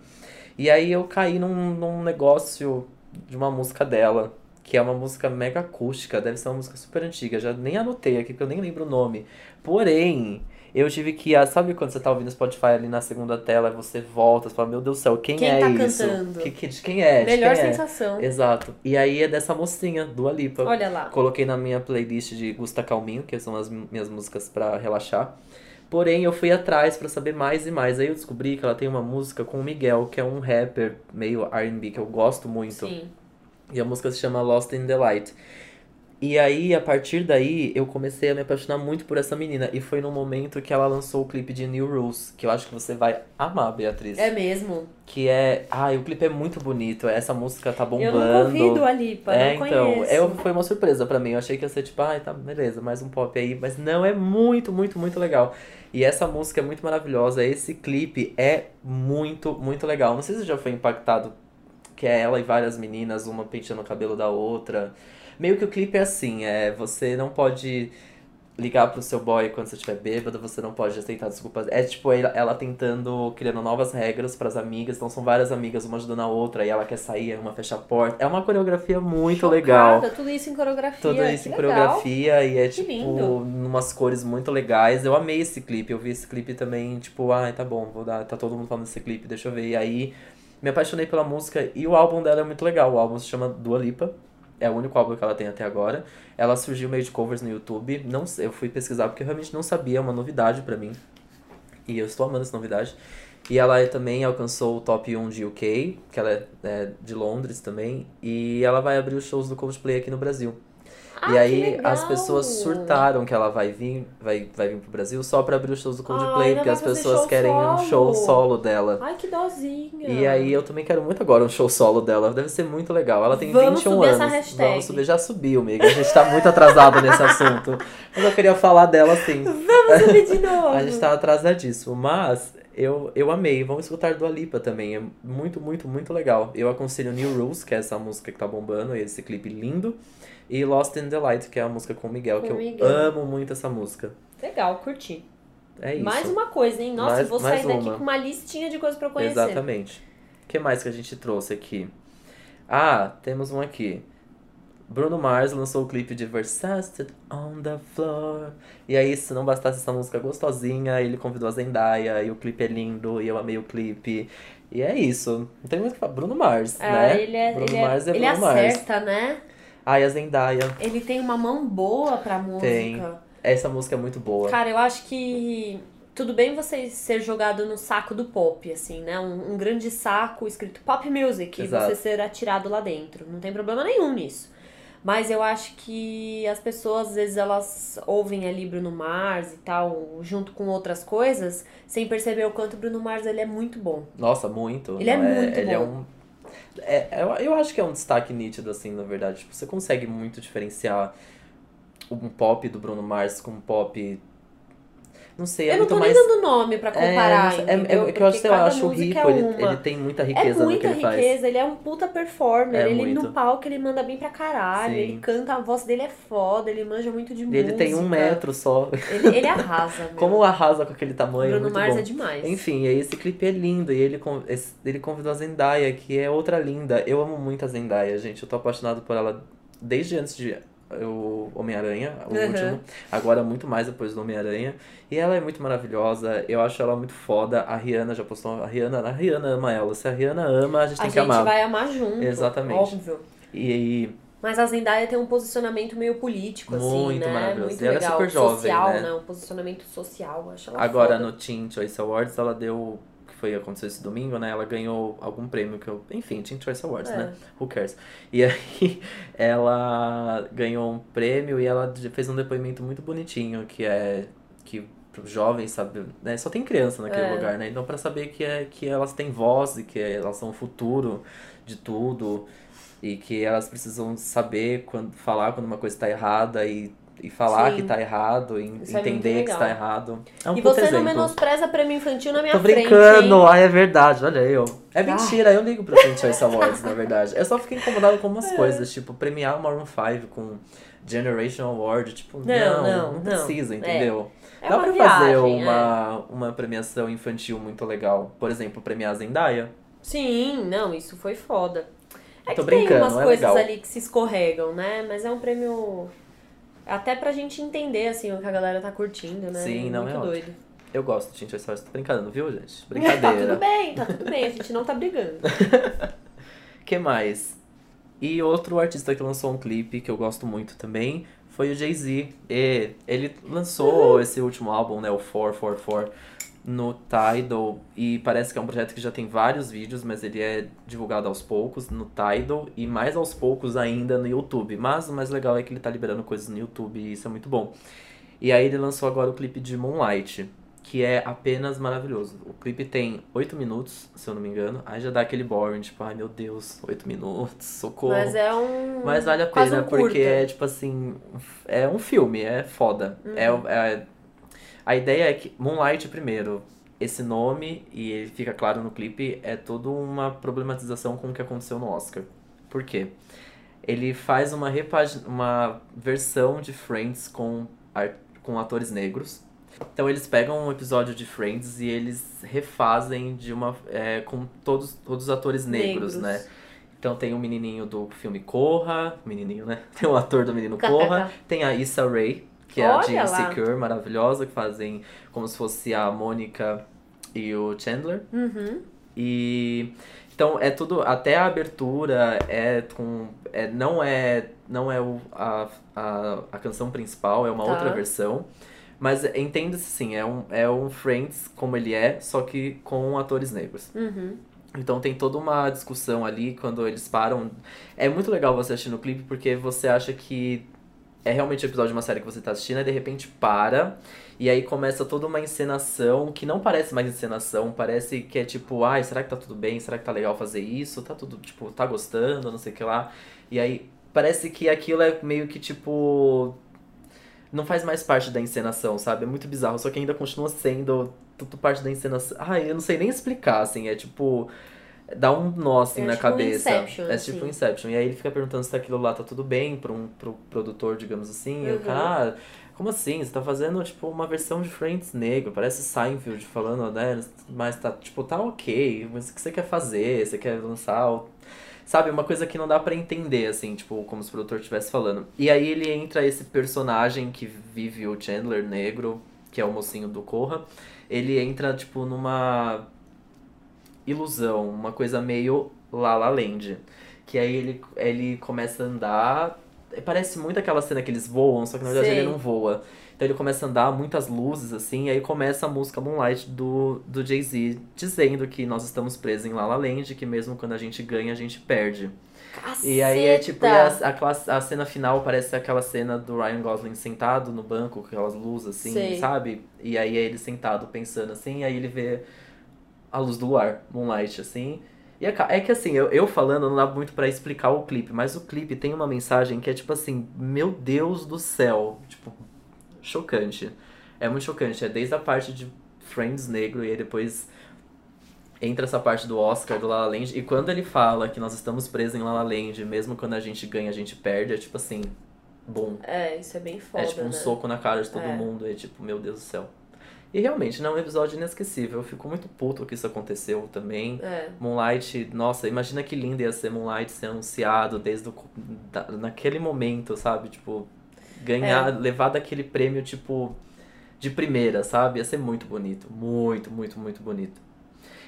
E aí eu caí num, num negócio de uma música dela, que é uma música mega acústica, deve ser uma música super antiga, já nem anotei aqui porque eu nem lembro o nome. Porém, eu tive que, ah, sabe quando você tá ouvindo Spotify ali na segunda tela, você volta, você fala, meu Deus do céu, quem, Quem é tá isso? cantando? Que, que, de quem é? Melhor quem é? sensação. Exato. E aí é dessa mocinha, Dua Lipa. Olha lá. Coloquei na minha playlist de Gusta Calminho, que são as mi- minhas músicas pra relaxar. Porém, eu fui atrás pra saber mais e mais. Aí eu descobri que ela tem uma música com o Miguel, que é um rapper meio R&B que eu gosto muito. Sim. E a música se chama Lost in the Light. E aí, a partir daí, eu comecei a me apaixonar muito por essa menina. E foi no momento que ela lançou o clipe de New Rules, que eu acho que você vai amar, Beatriz. É mesmo. Que é. Ai, o clipe é muito bonito. Essa música tá bombando. Eu nunca ouvi Dua Lipa, É, não então, conheço. eu, foi uma surpresa pra mim. Eu achei que ia ser tipo, ai, tá, beleza, mais um pop aí. Mas não, é muito, muito, muito legal. E essa música é muito maravilhosa. Esse clipe é muito, muito legal. Não sei se você já foi impactado, que é ela e várias meninas, uma penteando o cabelo da outra. Meio que o clipe é assim, é, você não pode ligar pro seu boy quando você estiver bêbado, você não pode aceitar desculpas. É tipo ela, tentando, criando novas regras pras amigas. Então são várias amigas, uma ajudando a outra, e ela quer sair, uma fecha a porta. É uma coreografia muito Chocada, legal. Tudo isso em coreografia. Tudo isso que em legal. coreografia e é Que tipo lindo. numas cores muito legais. Eu amei esse clipe. Eu vi esse clipe também, tipo, ai, tá bom, vou dar, tá todo mundo falando desse clipe, deixa eu ver. E aí me apaixonei pela música e o álbum dela é muito legal. O álbum se chama Dua Lipa. É o único álbum que ela tem até agora. Ela surgiu meio de covers no YouTube. Não eu fui pesquisar porque eu realmente não sabia, é uma novidade pra mim. E eu estou amando essa novidade. E ela também alcançou o top 1 de UK, que ela é, é de Londres também. E ela vai abrir os shows do Coldplay aqui no Brasil. Ah, e aí que legal. as pessoas surtaram que ela vai vir, vai, vai vir pro Brasil só pra abrir os shows do Coldplay, Ai, porque as pessoas querem um show solo. solo dela. Ai, que dozinha. E aí eu também quero muito agora um show solo dela. Deve ser muito legal. Ela tem Vamos 21 subir anos. essa hashtag. Vamos subir, já subiu, amiga. A gente tá muito atrasado nesse assunto. Mas eu queria falar dela assim. [laughs] Vamos subir de [laughs] novo. A gente tá atrasadíssimo. Mas eu, eu amei. Vamos escutar do Alipa também. É muito, muito, muito legal. Eu aconselho New Rules, que é essa música que tá bombando, e esse clipe lindo. E Lost in the Light, que é a música com o Miguel, Com que eu Miguel. amo muito essa música. Legal, curti. É isso. Mais uma coisa, hein? Nossa, Mais- vou sair daqui uma. com uma listinha de coisas pra eu conhecer. Exatamente. O que mais que a gente trouxe aqui? Ah, temos um aqui. Bruno Mars lançou o clipe de Versace on the Floor. E aí, se não bastasse essa música gostosinha, ele convidou a Zendaya, e o clipe é lindo, e eu amei o clipe. E é isso. Não tem muito o que falar. Bruno Mars, Ah, né? ele é, Bruno ele, é- Mars é ele Bruno Mars. acerta, né? E a Zendaya. Ele tem uma mão boa pra música. Tem. Essa música é muito boa. Cara, eu acho que tudo bem você ser jogado no saco do pop, assim, né? Um, um grande saco escrito pop music Exato. e você ser atirado lá dentro. Não tem problema nenhum nisso. Mas eu acho que as pessoas, às vezes, elas ouvem ali Bruno Mars e tal, junto com outras coisas, sem perceber o quanto o Bruno Mars ele é muito bom. Nossa, muito. Ele é Não, muito ele É bom. um, é, eu, eu acho que é um destaque nítido, assim, na verdade. Tipo, você consegue muito diferenciar um pop do Bruno Mars com um pop. Não sei, é eu não muito tô mais. nem dando nome pra comparar, é, é, é, que eu acho, eu acho música rico, é ele, ele tem muita É riqueza no que muita ele riqueza, ele é um puta performer. É ele muito. no palco ele manda bem pra caralho. Sim. Ele canta, a voz dele é foda, ele manja muito de E música. ele tem um metro só. Ele, ele arrasa, [laughs] meu. Como arrasa com aquele tamanho, Bruno Mars bom. é demais. Enfim, esse clipe é lindo e ele, ele convidou a Zendaya, que é outra linda. Eu amo muito a Zendaya, gente. Eu tô apaixonado por ela desde antes de o Homem-Aranha, o Uhum. último. Agora muito mais depois do Homem-Aranha. E ela é muito maravilhosa. Eu acho ela muito foda. A Rihanna já postou. A Rihanna, a Rihanna ama ela. Se a Rihanna ama, a gente a tem gente que amar. vai amar junto. Exatamente. Óbvio. E Mas a Zendaya tem um posicionamento meio político, assim, Muito né? maravilhoso. Muito E ela é legal. super jovem, social, né? Um posicionamento social. Acho ela Agora foda. no Teen Choice Awards ela deu. Foi aconteceu esse domingo, né? Ela ganhou algum prêmio que eu. Enfim, Teen Choice Awards, É. né? Who cares? E [laughs] aí ela ganhou um prêmio e ela fez um depoimento muito bonitinho, que é. que jovens, sabe? Né? Só tem criança naquele É. lugar, né? Então pra saber que, é, que elas têm voz e que elas são o futuro de tudo. E que elas precisam saber quando falar quando uma coisa tá errada e, e falar Sim. que tá errado, e é entender que legal. está errado. É um E você não exemplo. menospreza prêmio infantil na minha Tô frente, brincando, hein? ai é verdade, olha eu. É mentira, eu ligo pra Teen Choice Awards, na verdade. Eu só fico incomodado com [laughs] É. umas coisas, tipo, premiar o Maroon 5 com Generation Award, tipo, não, Não, não, não, não. precisa, É. entendeu? É Dá uma pra viagem, fazer é. uma, uma premiação infantil muito legal. Por exemplo, premiar a Zendaya. Sim, não, isso foi foda. É Tô que tem brincando, umas é coisas legal. ali que se escorregam, né? Mas é um prêmio até pra gente entender, assim, o que a galera tá curtindo, né? Sim, não, Muito é ótimo. doido. Eu gosto Teen Choice Awards, tô brincando, viu, gente? [laughs] Tá Brincadeira. tudo bem, tá tudo bem, a gente não tá brigando. [laughs] que mais? E outro artista que lançou um clipe que eu gosto muito também foi o Jay-Z. E ele lançou Uhum. esse último álbum, né, o 444, no Tidal. E parece que é um projeto que já tem vários vídeos, mas ele é divulgado aos poucos no Tidal e mais aos poucos ainda no YouTube. Mas o mais legal é que ele tá liberando coisas no YouTube e isso é muito bom. E aí ele lançou agora o clipe de Moonlight, que é apenas maravilhoso. O clipe tem 8 minutos, se eu não me engano. Aí já dá aquele boring, tipo, ai meu Deus, 8 minutos, socorro. Mas é um. Mas vale a pena, um porque é tipo assim, é um filme, é foda. Uhum. É, é- a ideia é que Moonlight primeiro, esse nome, e ele fica claro no clipe, é toda uma problematização com o que aconteceu no Oscar. Por quê? Ele faz uma, uma versão de Friends com, com atores negros. Então eles pegam um episódio de Friends e eles refazem de uma é, com todos, todos os atores negros, né? Então tem o menininho do filme Corra, menininho, né? [laughs] Tem o ator do menino Corra, [laughs] tem a Issa Rae, que é a de lá. Insecure, maravilhosa, que fazem como se fosse a Mônica e o Chandler. Uhum. E então é tudo, até a abertura é com é, não é não é o, a, a, a canção principal, é uma Tá. outra versão. Mas entenda-se sim, é um, é um Friends como ele é, só que com atores negros. Uhum. Então tem toda uma discussão ali quando eles param. É muito legal você assistir no clipe porque você acha que é realmente o episódio de uma série que você tá assistindo e de repente para. E aí começa toda uma encenação que não parece mais encenação, parece que é tipo, ai, será que tá tudo bem? Será que tá legal fazer isso? Tá tudo, tipo, tá gostando, não sei o que lá. E aí parece que aquilo é meio que tipo. Não faz mais parte da encenação, sabe? É muito bizarro, só que ainda continua sendo tudo parte da encenação. Ai, eu não sei nem explicar, assim, é tipo. Dá um nó assim É na tipo um cabeça. Inception, é assim. tipo Inception. E aí ele fica perguntando se aquilo lá tá tudo bem pra um pro produtor, digamos assim. E o Uhum. cara, ah, como assim? Você tá fazendo, tipo, uma versão de Friends negro. Parece Seinfeld falando, né? Mas tá, tipo, tá ok. Mas o que você quer fazer? Você quer lançar o Sabe, uma coisa que não dá pra entender, assim, tipo, como se o produtor estivesse falando. E aí ele entra esse personagem que vive o Chandler negro, que é o mocinho do Corra. Ele entra, tipo, numa ilusão, uma coisa meio La La Land. Que aí ele, ele começa a andar. Parece muito aquela cena que eles voam, só que na verdade Sei. ele não voa. Então ele começa a andar, muitas luzes, assim, e aí começa a música Moonlight do, do Jay-Z, dizendo que nós estamos presos em La La Land, que mesmo quando a gente ganha, a gente perde. E aí é tipo, a, aquela, a cena final parece aquela cena do Ryan Gosling sentado no banco, com aquelas luzes assim, Sei. sabe? E aí é ele sentado pensando assim, aí ele vê a luz do luar, Moonlight, assim. E é, é que assim, eu, eu falando não dá muito pra explicar o clipe, mas o clipe tem uma mensagem que é tipo assim, meu Deus do céu, tipo, chocante. É muito chocante, é desde a parte de Friends negro e aí depois entra essa parte do Oscar do La La Land e quando ele fala que nós estamos presos em La La Land, mesmo quando a gente ganha, a gente perde, é tipo assim, bom, É, isso é bem foda, é tipo um né? soco na cara de todo É. mundo, é tipo, meu Deus do céu. E realmente, não é um episódio inesquecível, eu fico muito puto que isso aconteceu também. É. Moonlight, nossa, imagina que lindo ia ser Moonlight ser anunciado desde o, da, naquele momento, sabe? Tipo, ganhar, É. levar daquele prêmio, tipo, de primeira, sabe? Ia ser muito bonito. Muito, muito, muito bonito.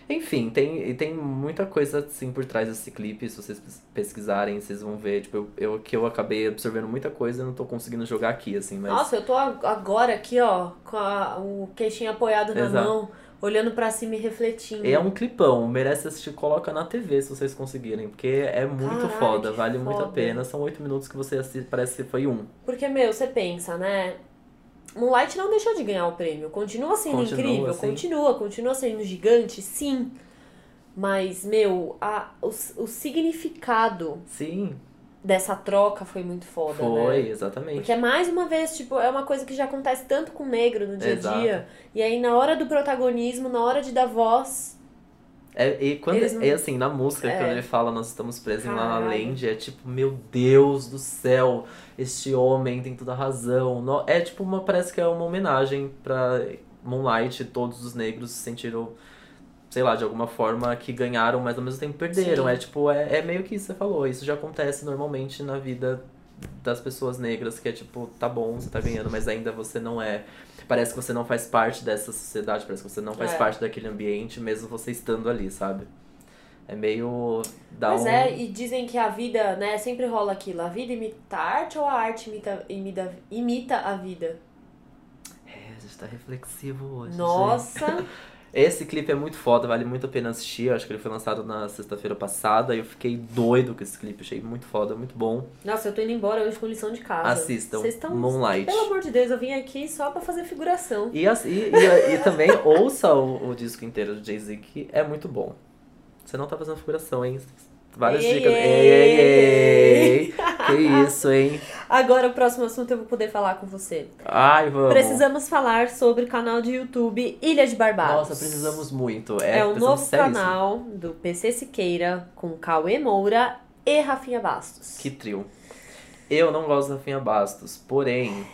Enfim, tem, e tem muita coisa assim por trás desse clipe. Se vocês pes- pesquisarem, vocês vão ver. Tipo, eu, eu que eu acabei absorvendo muita coisa e não tô conseguindo jogar aqui, assim, mas. Nossa, eu tô ag- agora aqui, ó, com a- o queixinho apoiado na Exato. mão, olhando pra cima e refletindo. É um clipão, merece assistir, coloca na TV se vocês conseguirem, porque é muito foda, vale muito a foda. pena. São oito minutos que você assiste, parece que foi um. Porque, meu, você pensa, né? Moonlight não deixou de ganhar o prêmio. Continua sendo Continua, incrível, sim. continua, continua sendo gigante, sim. Mas, meu, a, o, o significado Sim, dessa troca foi muito foda, foi, né? exatamente. Porque é mais uma vez, tipo, é uma coisa que já acontece tanto com o negro no dia a dia. E aí, na hora do protagonismo, na hora de dar voz, É, e quando não- é assim, na música, É. quando ele fala nós estamos presos em La La. Land, é tipo, meu Deus do céu, este homem tem toda a razão. No- É tipo uma, parece que é uma homenagem pra Moonlight, todos os negros se sentiram, sei lá, de alguma forma que ganharam, mas ao mesmo tempo perderam. Sim. É tipo, é, é meio que você falou, isso já acontece normalmente na vida das pessoas negras, que é tipo, tá bom, você tá ganhando, mas ainda você não é. Parece que você não faz parte dessa sociedade, parece que você não faz É. parte daquele ambiente, mesmo você estando ali, sabe? É meio. Dá Mas um... é, e dizem que a vida, né, sempre rola aquilo. A vida imita a arte ou a arte imita, imita, imita a vida? É, a gente tá reflexivo hoje. Nossa! [laughs] Esse clipe é muito foda, vale muito a pena assistir. Eu acho que ele foi lançado na sexta-feira passada e eu fiquei doido com esse clipe. Achei muito foda, muito bom. Nossa, eu tô indo embora hoje com lição de casa. Assistam Vocês estão. Moonlight. Pelo amor de Deus, eu vim aqui só pra fazer figuração. E, e, e, e também [laughs] ouça o, o disco inteiro do Jay-Z, que é muito bom. Você não tá fazendo figuração, hein? Várias Ei, dicas. ei, ei. ei. Que isso, hein? [laughs] Agora, o próximo assunto eu vou poder falar com você. Ai, vamos. Precisamos falar sobre o canal de YouTube Ilha de Barbados. Nossa, precisamos muito. É, É, o precisamos novo canal do PC Siqueira com Cauê Moura e Rafinha Bastos. Que trio. Eu não gosto da Rafinha Bastos, porém,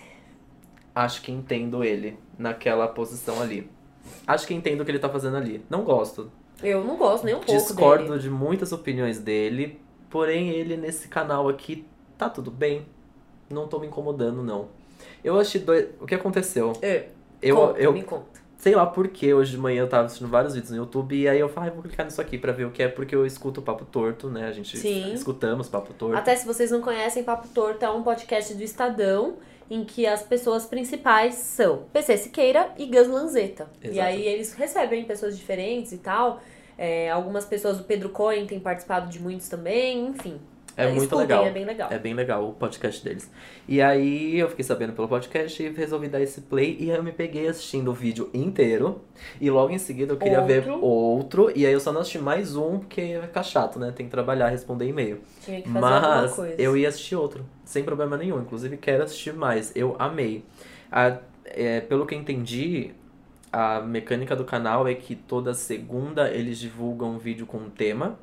acho que entendo ele naquela posição ali. Acho que entendo o que ele tá fazendo ali. Não gosto. Eu não gosto nem um pouco Discordo dele. de muitas opiniões dele, porém ele nesse canal aqui tá tudo bem. Não tô me incomodando, não. Eu achei dois. O que aconteceu? É, Eu, conta, eu me conta. sei lá por que hoje de manhã eu tava assistindo vários vídeos no YouTube e aí eu falei, ah, vou clicar nisso aqui pra ver o que é, porque eu escuto o Papo Torto, né? A gente Sim. escutamos Papo Torto. Até se vocês não conhecem, Papo Torto é um podcast do Estadão em que as pessoas principais são PC Siqueira e Gus Lanzetta. E Exato. aí eles recebem pessoas diferentes e tal. É, algumas pessoas, o Pedro Cohen tem participado de muitos também, enfim. É muito Escutem, legal. É bem legal. É bem legal o podcast deles. E aí eu fiquei sabendo pelo podcast e resolvi dar esse play. E aí eu me peguei assistindo o vídeo inteiro. E logo em seguida eu queria ver Outro. outro. E aí eu só não assisti mais um, porque ia ficar chato, né? Tem que trabalhar, responder e-mail. Tinha que fazer Mas coisa. eu ia assistir outro, sem problema nenhum. Inclusive quero assistir mais. Eu amei. A- é, pelo que eu entendi, a mecânica do canal é que toda segunda eles divulgam um vídeo com um tema.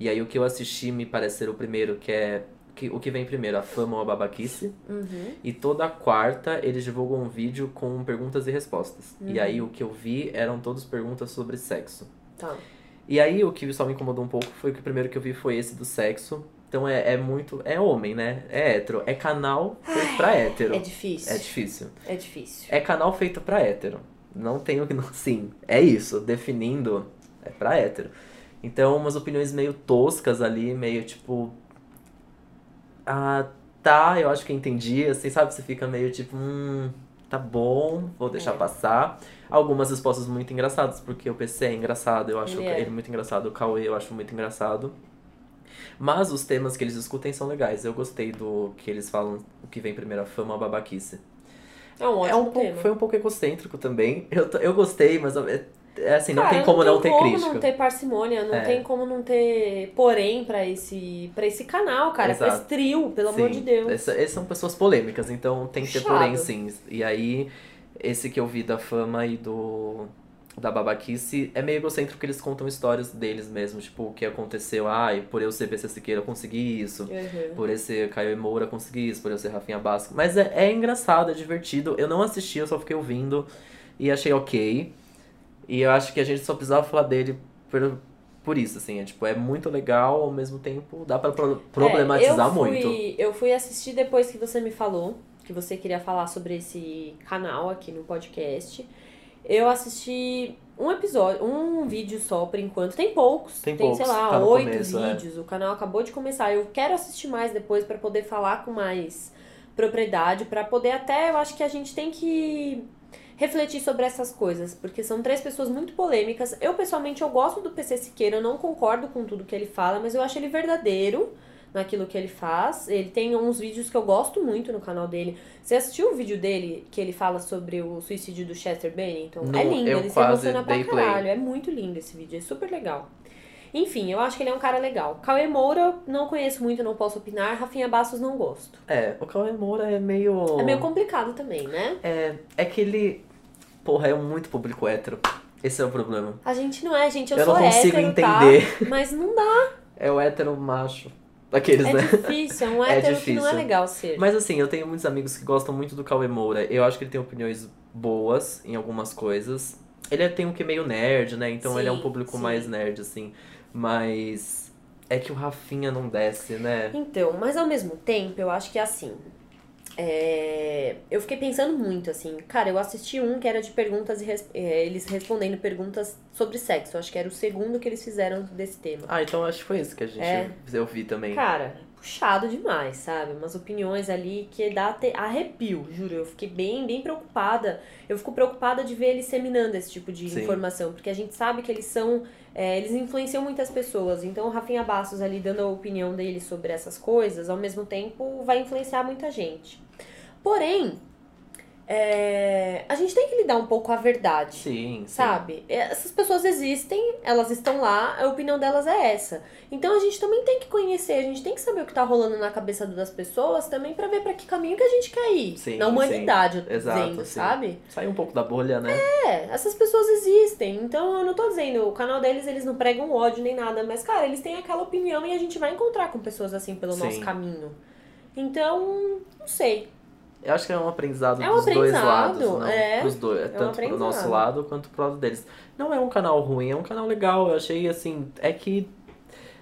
E aí o que eu assisti me parece ser o primeiro, que é que, o que vem primeiro, a fama ou a babaquice. Uhum. E toda quarta eles divulgam um vídeo com perguntas e respostas. E Uhum. aí o que eu vi eram todas perguntas sobre sexo. Tá. E aí o que só me incomodou um pouco foi que o primeiro que eu vi foi esse do sexo. Então é, é muito. É homem, né? É hétero. É canal feito pra hétero. É difícil. É difícil. É difícil. É canal feito pra hétero. Não tenho que. [laughs] Sim, é isso. Definindo, é pra hétero. Então, umas opiniões meio toscas ali, meio tipo. Ah, tá, eu acho que entendi. Assim, sabe? Você fica meio tipo. Hum, tá bom, vou deixar É. passar. Algumas respostas muito engraçadas, porque o PC é engraçado, eu acho Ele ele, é. ele muito engraçado. O Cauê eu acho muito engraçado. Mas os temas que eles discutem são legais. Eu gostei do que eles falam, o que vem primeiro, a fama, a babaquice. É um É ótimo um pouco, foi um pouco egocêntrico também. Eu, eu gostei, mas é, é assim, não Cara, tem como não, ter como crítica. não ter parcimônia, não É. tem como não ter porém pra esse, pra esse canal, cara, pra Exato. esse trio, pelo amor Sim, de Deus. essa- Essas são pessoas polêmicas, então tem que ter porém sim. E aí, esse que eu vi da fama e do da babaquice é meio egocêntrico porque eles contam histórias deles mesmo, tipo, o que aconteceu, ai, por eu ser PC Siqueira eu consegui isso. Uhum. Por eu ser Caio Moura, consegui isso. Por eu ser Rafinha Basco. Mas é, é engraçado, é divertido. Eu não assisti, eu só fiquei ouvindo. E achei ok. E eu acho que a gente só precisava falar dele por, por isso, assim. É, tipo, é muito legal, ao mesmo tempo dá pra pro- problematizar É, eu fui, muito. Eu fui assistir depois que você me falou que você queria falar sobre esse canal aqui no podcast. Eu assisti um episódio, um vídeo só por enquanto. Tem poucos, Tem tem, poucos, sei lá, tá oito é. vídeos. O canal acabou de começar. Eu quero assistir mais depois pra poder falar com mais propriedade, pra poder até, eu acho que a gente tem que refletir sobre essas coisas, porque são três pessoas muito polêmicas. Eu pessoalmente eu gosto do PC Siqueira, eu não concordo com tudo que ele fala, mas eu acho ele verdadeiro naquilo que ele faz. Ele tem uns vídeos que eu gosto muito no canal dele. Você assistiu o vídeo dele que ele fala sobre o suicídio do Chester Bennington? Não, é lindo, ele se emociona pra dei play. caralho. É muito lindo esse vídeo, é super legal. Enfim, eu acho que ele é um cara legal. Cauê Moura, não conheço muito, não posso opinar. Rafinha Bastos, não gosto. É, o Cauê Moura é meio. É meio complicado também, né? É, é que ele. Porra, é muito público hétero. Esse é o problema. A gente não é, gente. Eu, Eu sou não consigo hétero, entender. Tá? Mas não dá. É o hétero macho. Daqueles, É né? difícil, é um [laughs] É hétero que não é legal ser. Mas assim, eu tenho muitos amigos que gostam muito do Cauê Moura. Eu acho que ele tem opiniões boas em algumas coisas. Ele é- tem um que meio nerd, né? Então ele é um Sim, público sim. mais nerd, assim. Mas é que o Rafinha não desce, né? Então, mas ao mesmo tempo, eu acho que é assim. É, Eu fiquei pensando muito, assim. Cara, eu assisti um que era de perguntas e res- é, eles respondendo perguntas sobre sexo. Acho que era o segundo que eles fizeram desse tema. Ah, então acho que foi isso que a gente É. eu vi também. Cara, puxado demais, sabe? Umas opiniões ali que dá até arrepio, juro. Eu fiquei bem, bem preocupada. Eu fico preocupada de ver eles seminando esse tipo de Sim. informação, porque a gente sabe que eles são. É, eles influenciam muitas pessoas. Então, o Rafinha Bastos ali dando a opinião dele sobre essas coisas, ao mesmo tempo vai influenciar muita gente. Porém, é, a gente tem que lidar um pouco com a verdade. Sim, sim. Sabe? Essas pessoas existem, elas estão lá, a opinião delas é essa. Então a gente também tem que conhecer, a gente tem que saber o que tá rolando na cabeça das pessoas também pra ver pra que caminho que a gente quer ir. Sim, na humanidade, eu tô Exato, dizendo, sim. sabe? Sai um pouco da bolha, né? É, essas pessoas existem. Então eu não tô dizendo, o canal deles eles não pregam ódio nem nada, mas cara, eles têm aquela opinião e a gente vai encontrar com pessoas assim pelo Sim. nosso caminho. Então, não sei. Eu acho que é um aprendizado É um dos dois aprendizado, lados, não? é. Pros dois, um tanto pro nosso lado quanto pro lado deles. Não é um canal ruim, é um canal legal. Eu achei assim, é que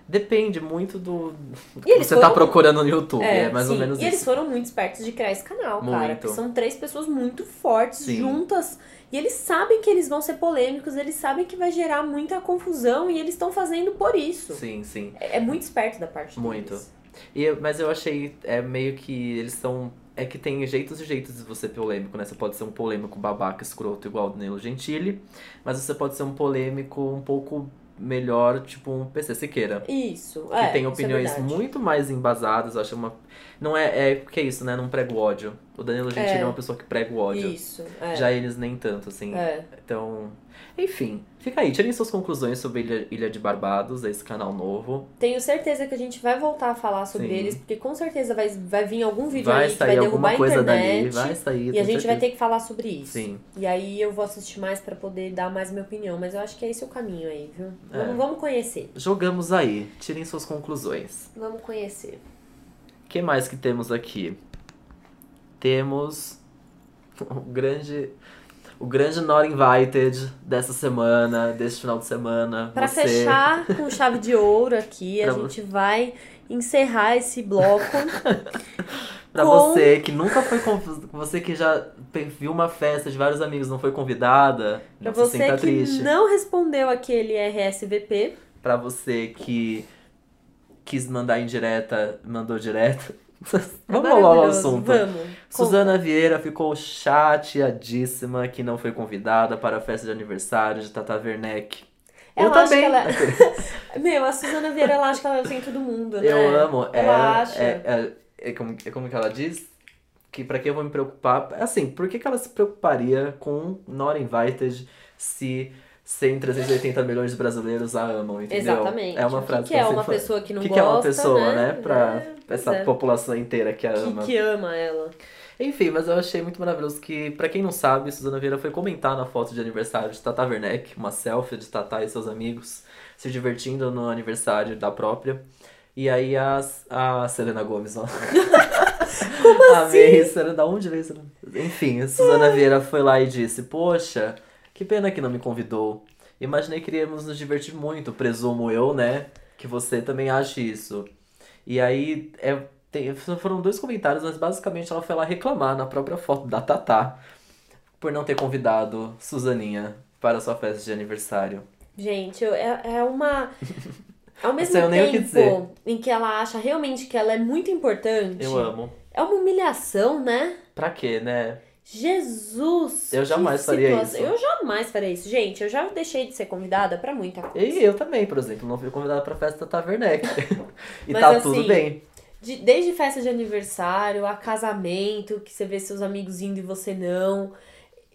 depende muito do, do que você tá foram- procurando no YouTube, é, mais ou sim. menos E eles isso. foram muito espertos de criar esse canal, cara. Muito. Que são três pessoas muito fortes, Sim. juntas. E eles sabem que eles vão ser polêmicos, eles sabem que vai gerar muita confusão e eles estão fazendo por isso. Sim, sim. É, é muito esperto da parte Muito. deles. E, eu- mas eu achei, é meio que eles são. É que tem jeitos e jeitos de você ser polêmico, né? Você pode ser um polêmico babaca, escroto, igual o Danilo Gentili, mas você pode ser um polêmico um pouco melhor, tipo um PC Siqueira. Isso. Que é, tem isso é opiniões verdade. muito mais embasadas, eu acho uma. Não é. É porque é isso, né? Não prega o ódio. O Danilo Gentili é, É. uma pessoa que prega o ódio. Isso. É. Já eles nem tanto, assim. é. Então. Enfim, fica aí, tirem suas conclusões sobre Ilha, Ilha de Barbados, esse canal novo. Tenho certeza que a gente vai voltar a falar sobre Sim. eles, porque com certeza vai, vai vir algum vídeo vai aí que vai derrubar alguma a coisa internet. dali, vai sair. E a gente vai certeza. ter que falar sobre isso. Sim. E aí eu vou assistir mais pra poder dar mais minha opinião. Mas eu acho que é esse o caminho aí, viu? É. Vamos, vamos conhecer. Jogamos aí, tirem suas conclusões. Vamos conhecer. O que mais que temos aqui? Temos [laughs] o grande. O grande Not Invited dessa semana, desse final de semana. Pra Você- fechar com chave de ouro aqui, a gente vai encerrar esse bloco. [laughs] Pra com- você que nunca foi conv- você que já viu uma festa de vários amigos e não foi convidada, Pra não se você sinta que triste. não respondeu aquele RSVP, Pra você que quis mandar indireta, mandou direto. [laughs] Vamos é logo ao assunto. Vamos. Suzana Vieira ficou chateadíssima que não foi convidada para a festa de aniversário de Tata Werneck. Eu Ela acha também. que ela... [laughs] [laughs] Meu, a Suzana Vieira, ela acha que ela tem todo mundo, né? Eu amo. É, Ela acha. é, é, é como, é como que ela diz? Que pra que eu vou me preocupar? Assim, por que, que ela se preocuparia com Not Invited se 100, 380 milhões de brasileiros a amam, entendeu? Exatamente. É uma O que frase que é uma falo. pessoa que não O que, gosta, que é uma pessoa, né? né? Pra É, essa é. população inteira que a ama. Que, que ama ela. Enfim, mas eu achei muito maravilhoso que, pra quem não sabe, Suzana Vieira foi comentar na foto de aniversário de Tata Werneck, uma selfie de Tata e seus amigos se divertindo no aniversário da própria. E aí a, a Selena Gomes, ó. Como [laughs] Amei, Selena, da onde veio Selena? Enfim, a Suzana Vieira foi lá e disse, poxa, que pena que não me convidou. Imaginei que iríamos nos divertir muito, presumo eu, né? Que você também ache isso. E aí, é, tem- foram dois comentários, mas basicamente ela foi lá reclamar na própria foto da Tatá por não ter convidado Suzaninha para sua festa de aniversário. Gente, é, é uma. [laughs] Ao mesmo que tempo dizer. em que ela acha realmente que ela é muito importante, Eu amo. é uma humilhação, né? Pra quê, né? Jesus! Eu jamais faria situação. isso. Eu jamais faria isso. Gente, eu já deixei de ser convidada pra muita coisa. E eu também, por exemplo, não fui convidada pra festa da Taverneck. [laughs] e Mas tá assim, tudo bem. De- desde festa de aniversário, a casamento, que você vê seus amigos indo e você não.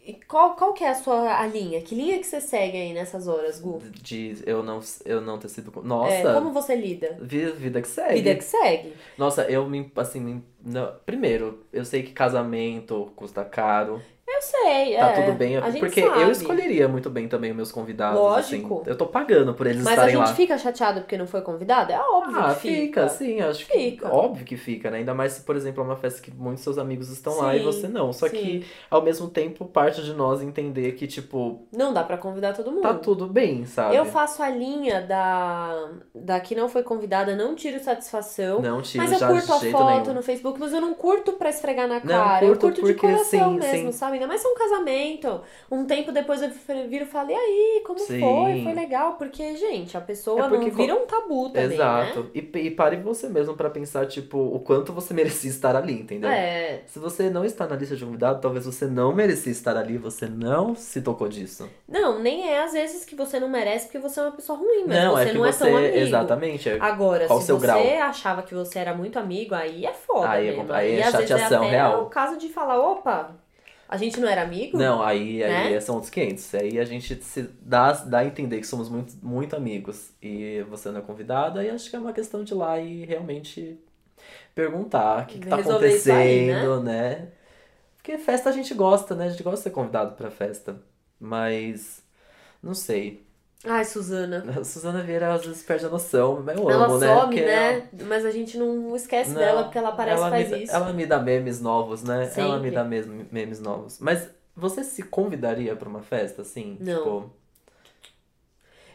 E qual, qual que é a sua a linha? Que linha que você segue aí nessas horas, Gu? De eu não, eu não ter sido. Nossa, É, como você lida? vi- vida que segue. Vida que segue. Nossa, eu me. Assim, me- não- primeiro, eu sei que casamento custa caro. Eu sei, Tá é. tudo bem. A porque sabe. eu escolheria muito bem também os meus convidados. Lógico. Assim. Eu tô pagando por eles Mas a estarem gente lá. fica chateado porque não foi convidado? É óbvio Ah, que fica, fica. sim, acho que Fica. óbvio que fica, né? Ainda mais se, por exemplo, é uma festa que muitos seus amigos estão lá e Sim, você não. Só sim. que, ao mesmo tempo, parte de nós entender que, tipo, Não dá pra convidar todo mundo. tá tudo bem, sabe? Eu faço a linha da, da que não foi convidada, não tiro satisfação. Não tiro Mas eu curto a foto nenhum. no Facebook, mas eu não curto pra esfregar na Não, cara. eu curto curto de porque coração sim, mesmo, sim. sabe? Ainda mais é um casamento. Um tempo depois eu viro e falo, e aí, como Sim. foi? Foi legal? Porque, gente, a pessoa É porque não vira um tabu também, Exato. né? E, e pare você mesmo pra pensar, tipo, o quanto você [laughs] merecia estar ali, entendeu? É, Se você não está na lista de convidado, talvez você não merecia estar ali, você não se tocou disso. não, nem é às vezes que você não merece porque você é uma pessoa ruim, mas não, você é que não é você. tão amigo. Exatamente. é- Agora, Qual se seu você grau? achava que você era muito amigo, aí é foda Aí é mesmo. compl- aí é é chateação real. o caso de falar, opa, a gente não era amigo? Não, aí, aí Né? são outros 500. Aí a gente se dá, dá a entender que somos muito, muito amigos e você não é convidada, aí acho que é uma questão de ir lá e realmente perguntar o que, que tá Resolver isso aí, acontecendo, né? Porque festa a gente gosta, né? A gente gosta de ser convidado pra festa. Mas, não sei. Ai, Suzana. A [laughs] Suzana Vieira às vezes perde a noção, mas eu Ela amo, né? some, Porque né? Mas a gente não esquece Não, dela porque ela aparece e ela faz me, isso. Ela me dá memes novos, né? Ela me Sempre. dá memes novos. Mas você se convidaria pra uma festa, assim? Não. Tipo,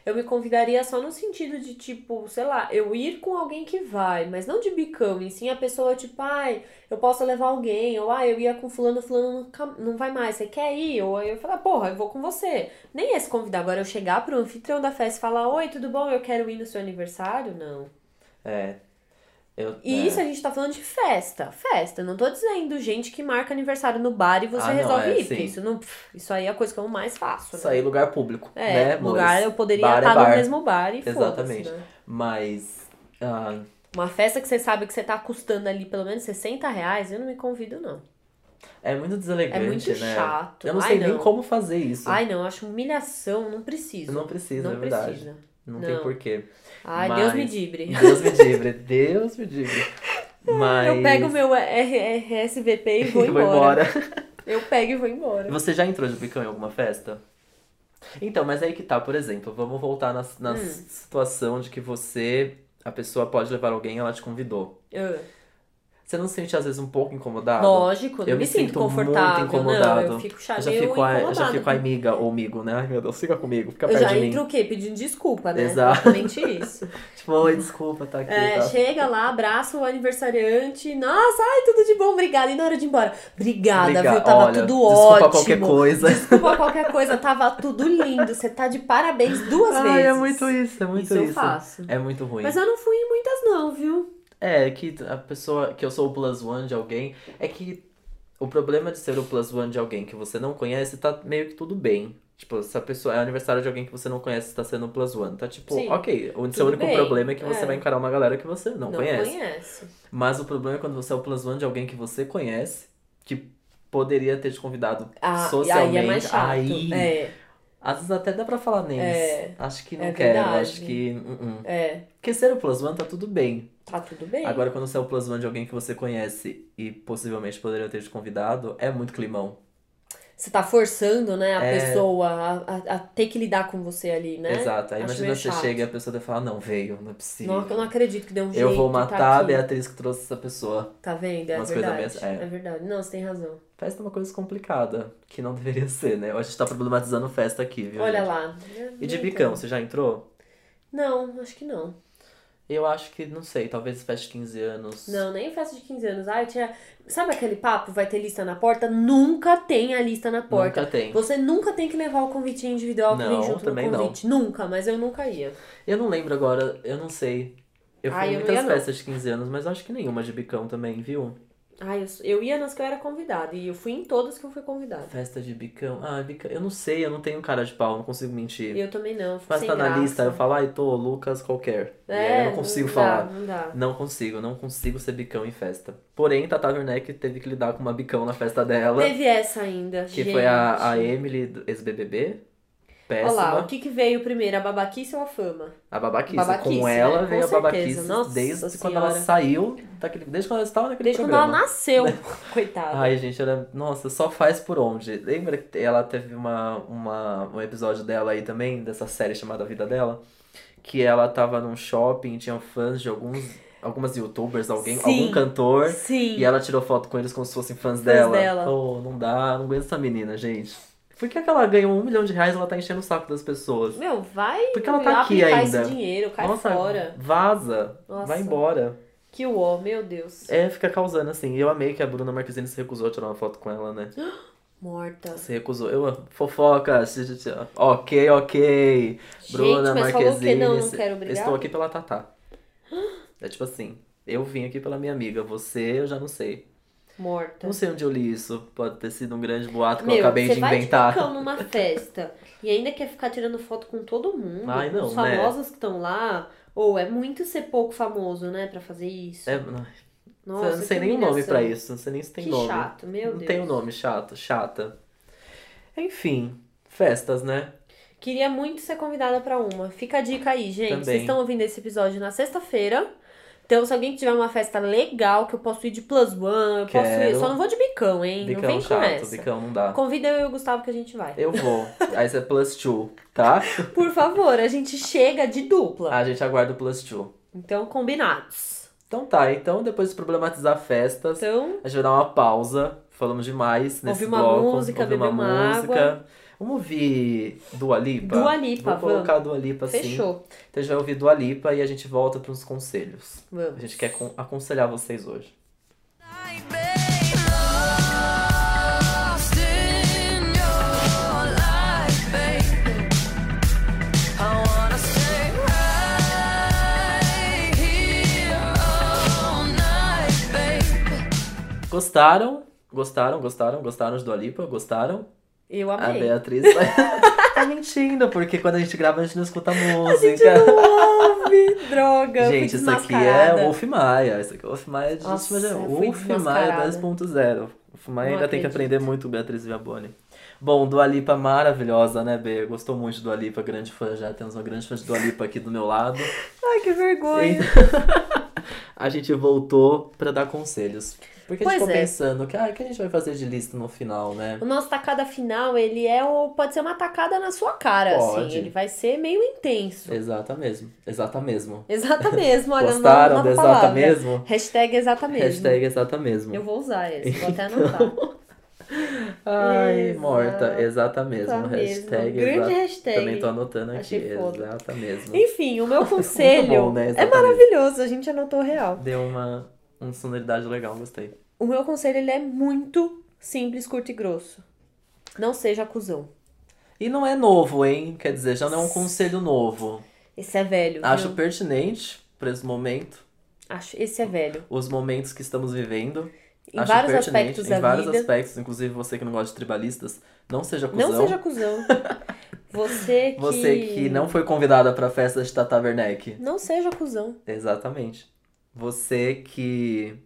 Eu me convidaria só no sentido de, tipo, sei lá, eu ir com alguém que vai, mas não de bicão, e sim a pessoa, tipo, ai, eu posso levar alguém, ou ai, eu ia com fulano, fulano não vai mais, você quer ir? Ou eu falar, porra, eu vou com você. Nem esse convidar. Agora eu chegar pro anfitrião da festa e falar, oi, tudo bom? Eu quero ir no seu aniversário? Não. é. Eu, E é. isso a gente tá falando de festa. Festa. Não tô dizendo gente que marca aniversário no bar e você Ah, não, resolve é, ir. Porque isso não. Isso aí é a coisa que eu mais faço. né? Isso aí, lugar público, É, né, lugar eu poderia é estar no bar. mesmo bar e Exatamente. né? Mas. ah, Uma festa que você sabe que você tá custando ali pelo menos 60 reais, eu não me convido, não. é muito deselegante, É muito né? chato. Eu não Ai, sei nem não. como fazer isso. Ai, não, eu acho humilhação, não preciso. não precisa, não é verdade. precisa. Não, Não. tem porquê. Ai, Mas- Deus me dibre. [laughs] Deus me livre, Deus me livre. Mas. Eu pego meu RSVP e vou [laughs] e vou embora. embora. [laughs] Eu pego e vou embora. Você já entrou de bicão em alguma festa? Então, mas aí que tá, por exemplo, vamos voltar na, na Hum. situação de que você, a pessoa pode levar alguém e ela te convidou. Ah, Você não se sente às vezes um pouco incomodado? Lógico, eu Eu me, me sinto sinto confortável. muito incomodado. Não, eu fico Eu chateada. já fico, a, eu já fico a amiga ou amigo, né? Ai meu Deus, fica comigo, fica Eu perto já de mim. entro o quê? Pedindo desculpa, né? Exatamente isso. [laughs] Tipo, oi, desculpa, tá aqui. É, tá? chega lá, abraça o aniversariante. Nossa, ai, tudo de bom, obrigada. E na hora de ir embora, obrigada, Obriga- viu? Tava Olha, tudo desculpa ótimo. qualquer coisa. [laughs] Desculpa qualquer coisa, tava tudo lindo. Você tá de parabéns duas Ai, vezes. é muito isso, é muito Isso isso. eu faço. É muito ruim. Mas eu não fui em muitas, não, viu? É, que a pessoa, que eu sou o plus one de alguém, é que o problema de ser o plus one de alguém que você não conhece tá meio que tudo bem. Tipo, se a pessoa é aniversário de alguém que você não conhece, está sendo plus one, tá tipo, Sim. ok. O seu único bem. problema é que você É. vai encarar uma galera que você não, conhece. conhece. Mas o problema é quando você é o plus one de alguém que você conhece, que poderia ter te convidado Ah, socialmente. aí é mais chato. Aí, É, às vezes até dá pra falar names. É. Acho que não É quero, verdade. acho que. uh -uh. é. Porque ser o plus one tá tudo bem. Tá tudo bem. Agora, quando você é o plus one de alguém que você conhece e possivelmente poderia ter te convidado, é muito climão. Você tá forçando, né, a É. pessoa a, a, a ter que lidar com você ali, né? Exato. Aí Acho imagina você chato. chega e a pessoa vai falar, não, veio, não é possível. Não, eu não acredito que deu um jeito. Eu vou tá matar a aqui. Beatriz que trouxe essa pessoa. Tá vendo? É Umas verdade. meio- é. É verdade. Não, você tem razão. Festa é uma coisa complicada, que não deveria [laughs] ser, né? A gente tá problematizando festa aqui, viu? Olha gente? lá. E de Não bicão, você já entrou? Não, acho que não. Eu acho que, não sei, talvez festa de 15 anos. Não, nem festa de 15 anos. Ai, tinha. Sabe aquele papo? Vai ter lista na porta? Nunca tem a lista na porta. Nunca tem. Você nunca tem que levar o convitinho individual que Não, vem junto também no não. convite. Nunca, mas eu nunca ia. Eu não lembro agora, eu não sei. Eu fui Ah, em não muitas não. festas de 15 anos, mas acho que nenhuma de bicão também, viu? Ai, eu, eu ia nas que eu era convidada. E eu fui em todas que eu fui convidada. Festa de bicão. Ah, bicão. Eu não sei, eu não tenho cara de pau, não consigo mentir. Eu também não. Mas tá na lista, eu falo, ai, tô Lucas qualquer. É, eu não consigo dá, falar. Não dá. Não consigo, não consigo ser bicão em festa. Porém, Tata Werneck teve que lidar com uma bicão na festa dela, Teve essa ainda. que gente. foi a, a Emily, do ex-BBB. Olha Péssima. lá, o que, que veio primeiro, a babaquice ou a fama? A babaquice. Babaquice, com ela né? veio Com a babaquice. Nossa desde quando ela Senhora. saiu daquele. Desde quando ela estava naquele Desde quando programa. ela nasceu, [laughs] coitada. Ai, gente, ela. Nossa, só faz por onde. Lembra que ela teve uma, uma, um episódio dela aí também, dessa série chamada Vida Dela? Que ela tava num shopping, tinha fãs de alguns. Algumas youtubers, alguém, Sim. algum cantor. Sim. E ela tirou foto com eles como se fossem fãs, Fãs dela. dela. Oh, não dá, não aguento essa menina, gente. Por que, que ela ganhou um milhão de reais e ela tá enchendo o saco das pessoas? Meu, vai Porque ela tá aqui ainda. esse dinheiro, cai Nossa, fora. vaza. Nossa. Vai embora. Que uó, meu Deus. É, fica causando assim. Eu amei que a Bruna Marquezine se recusou a tirar uma foto com ela, né? [gasps] Morta. Se recusou. Eu, fofoca. Ok, ok. Bruna mas falou Marquezine. que não, não quero brigar? Estou aqui pela Tatá. [gasps] É tipo assim. Eu vim aqui pela minha amiga. Você, eu já não sei. Morta. Não sei onde eu li isso. Pode ter sido um grande boato que Meu, eu acabei você de vai inventar. de bicão numa festa e ainda quer ficar tirando foto com todo mundo. Ai, não, Os né? famosos que estão lá. Ou é muito ser pouco famoso, né, pra fazer isso. É, não Nossa, não sei nem o nome pra isso. Não sei nem se tem que nome. chato, meu não Deus. tem o nome, chato, chata. Enfim, festas, né? Queria muito ser convidada pra uma. Fica a dica aí, gente. Também. Vocês estão ouvindo esse episódio na sexta-feira. Então, se alguém tiver uma festa legal, que eu posso ir de plus one, eu posso ir. Só não vou de bicão, hein? não Bicão vem com chato, essa. bicão não dá. Convida eu e o Gustavo que a gente vai. Eu vou. Aí você é plus two, tá? [laughs] Por favor, a gente chega de dupla. A gente aguarda o plus two. Então, combinados. Então tá, então depois de problematizar festas, Então, a gente vai dar uma pausa. Falamos demais nesse Ouvir uma bloco. música, ouvir beber uma água. Vamos ouvir Dua Lipa? Dua Lipa, Vou colocar Dua Lipa sim. fechou. Então a gente vai ouvir Dua Lipa e a gente volta para uns conselhos. Vamos. A gente quer con- aconselhar vocês hoje. Gostaram? Gostaram? Gostaram? Gostaram de Dua Lipa? Gostaram? Eu A amei. Beatriz vai... [laughs] tá mentindo, porque quando a gente grava a gente não escuta música. A gente não ouve, droga. Gente, isso aqui é Wolf Maia. Isso aqui é Wolf Maia de Nossa, fui Wolf Maia desmascarada. 2.0. Wolf Maia ainda tem que acredito. aprender muito Beatriz Viaboni. Bom, Dua Lipa maravilhosa, né, B? Gostou muito de Dua Lipa, grande fã já. Temos uma grande fã de Dua Lipa aqui do meu lado. Ai, que vergonha. [laughs] a gente voltou pra dar conselhos. Porque a gente Pois ficou é. pensando, que, ah, o que a gente vai fazer de lista no final, né? O nosso tacada final, ele é o... pode ser uma tacada na sua cara, Pode. assim. Ele vai ser meio intenso. Exata mesmo. Exata mesmo. Exata mesmo, olha, Gostaram nova exata palavra. mesmo? Hashtag exata mesmo. Hashtag exata mesmo. Eu vou usar esse, vou até anotar. [laughs] Ai, Exata morta. Exata mesmo. mesmo. Hashtag Grande exata. hashtag. Também tô anotando aqui. Achei foda. Exata mesmo. Enfim, o meu [laughs] conselho bom, né? é maravilhoso, a gente anotou real. Deu uma, uma sonoridade legal, gostei. O meu conselho ele é muito simples, curto e grosso. Não seja cuzão. E não é novo, hein? Quer dizer, já não é um conselho novo. Esse é velho. Acho viu? pertinente para esse momento, Acho esse é velho. os momentos que estamos vivendo. Em Acho vários pertinente, aspectos em da vários vida. aspectos, inclusive você que não gosta de tribalistas, não seja cuzão. Não seja cuzão. [laughs] Você que. Você que não foi convidada pra festa de Tata Werneck. Não seja cuzão. Exatamente. Você que.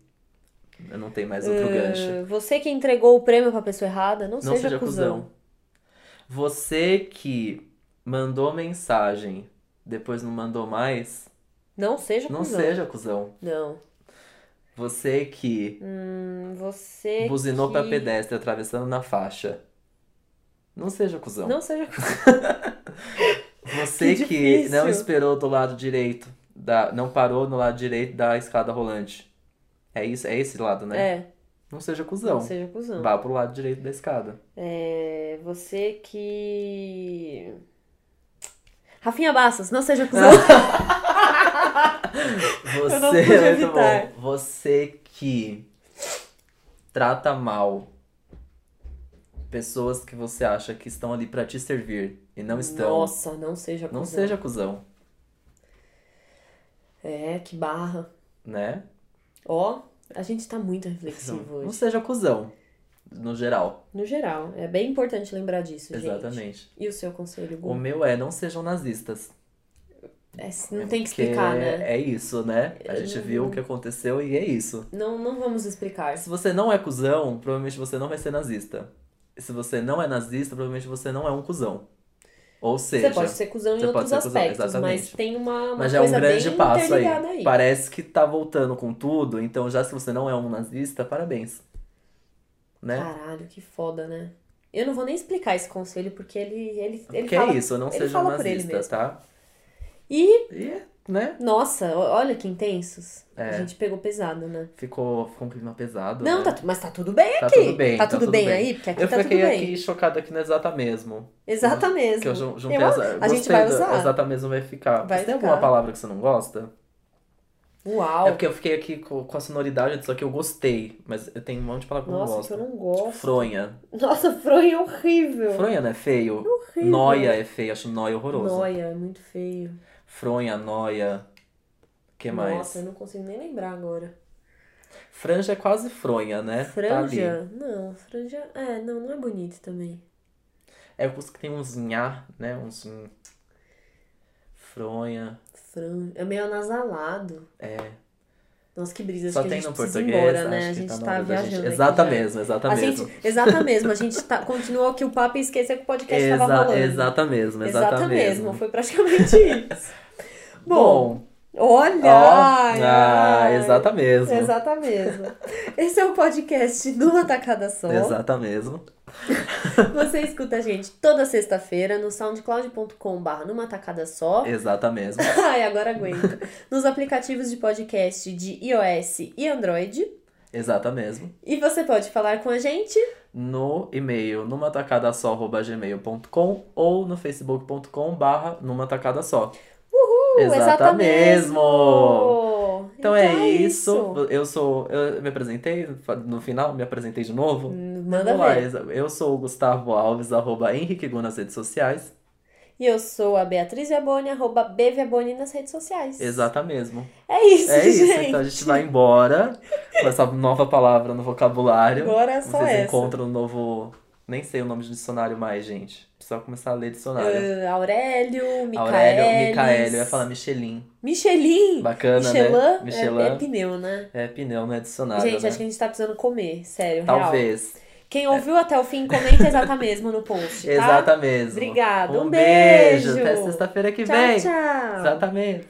Eu não tenho mais outro Uh, gancho. Você que entregou o prêmio pra pessoa errada, não, Não seja, seja cuzão. cuzão. Você que mandou mensagem, depois não mandou mais, Não seja não cuzão. seja cuzão. Não. Você que Hum, você buzinou que... pra pedestre atravessando na faixa. Não seja cuzão. Não seja cuzão. [laughs] Você Que que, não esperou do lado direito, da, não parou no lado direito da escada rolante. É isso, é esse lado, né? É, Não seja cuzão. não seja cuzão. Vá pro lado direito da escada. É, você que... Rafinha Bastos, não seja cuzão. Você, [laughs] Eu não pude evitar. bom. Você que trata mal pessoas que você acha que estão ali pra te servir e não estão. Nossa, não seja cuzão. Não seja cuzão, É, que barra. né? Ó, a gente tá muito reflexivo Não hoje. seja cuzão, no geral. No geral, é bem importante lembrar disso, gente. Exatamente. E o seu conselho, Gu? O meu é não sejam nazistas. É, não tem que explicar, né? É isso, né? A gente não- viu o que aconteceu e é isso. Não, não vamos explicar. Se você não é cuzão, provavelmente você não vai ser nazista. E se você não é nazista, provavelmente você não é um cuzão. Ou seja, Você pode ser cuzão em outros cuzão, aspectos, exatamente. mas tem uma, uma mas já é um grande passo aí. aí. Parece que tá voltando com tudo, então já se você não é um nazista, parabéns. Né? Caralho, que foda, né? Eu não vou nem explicar esse conselho, porque ele, ele, ele que fala... é isso, não seja um fala por ele nazista, tá? E, E, né? nossa, olha que intensos. É. A gente pegou pesado, né? Ficou, ficou um clima pesado. Não, né? tá, mas tá tudo bem Tá aqui. tudo bem, Tá tá tudo tudo bem bem. aí? Porque aqui Eu tá tudo fiquei bem. aqui chocado aqui no exata mesmo. Exata mesmo. Que eu jun- juntei Eu- a gente vai usar. Exata mesmo vai ficar. Vai Você tem alguma palavra que você não gosta? Uau. É porque eu fiquei aqui com, com a sonoridade disso aqui, eu gostei. Mas eu tenho um monte de palavra que eu não Nossa, gosto. que eu não gosto. Tipo, fronha. Nossa, fronha é horrível. Fronha não é feio? horrível. Noia é feio, acho noia horroroso. Noia, é muito feio. Fronha, noia. O que mais? Nossa, eu não consigo nem lembrar agora. Franja é quase fronha, né? Tá. Franja? não, franja. É, não, não é bonito também. É os que tem uns nhá, né? Uns. Fronha. Franja. É meio anasalado. É. Nossa, que brisa. Acho Só que a tem gente no precisa ir português. embora, né? A que gente tá tá, viajando. Exata já. mesmo, exata A mesmo. gente, exata mesmo, a gente tá, continuou aqui o papo e esqueceu que o podcast tava Exa rolando. exata mesmo, exata, Exata mesmo. mesmo, foi praticamente [laughs] isso. Bom, olha! ó, ah, exata mesmo. Exata mesmo. Esse é o podcast numa tacada só. Exata mesmo. [laughs] Você escuta a gente toda sexta-feira no soundcloud.com.br numa tacada só. Exata mesmo. [laughs] Ai, agora aguenta. Nos aplicativos de podcast de iOS e Android. Exata mesmo. E você pode falar com a gente No e-mail numatacadasó.gmail.com ou no facebook.com barra numatacadasó. Uhul, Exata exata mesmo. mesmo. Então, é isso. Eu sou. Eu me apresentei no final, me apresentei de novo. Manda Vamos lá, ver. Eu sou o Gustavo Alves, arroba Henrique Gu nas redes sociais. E eu sou a Beatriz Viaboni, arroba Bviaboni nas redes sociais. Exata mesmo. É isso, É isso, gente. então a gente vai embora com essa nova palavra no vocabulário. Agora é só Vocês essa. encontram um novo. Nem sei o nome de dicionário mais, gente. Precisa começar a ler dicionário. Ah, Aurélio, Micaelis. Aurélio, Micaélio, eu ia falar Michelin. Michelin. Bacana, Michelin, né? é- Michelin. É, pneu, né? É pneu, não é dicionário. gente, né? acho que a gente tá precisando comer, sério, real. Talvez. Quem ouviu até o fim, comenta exata mesmo no post, tá? Exata mesmo. Obrigada. Um, Um beijo. beijo. Até sexta-feira que Tchau, vem. tchau. Exatamente.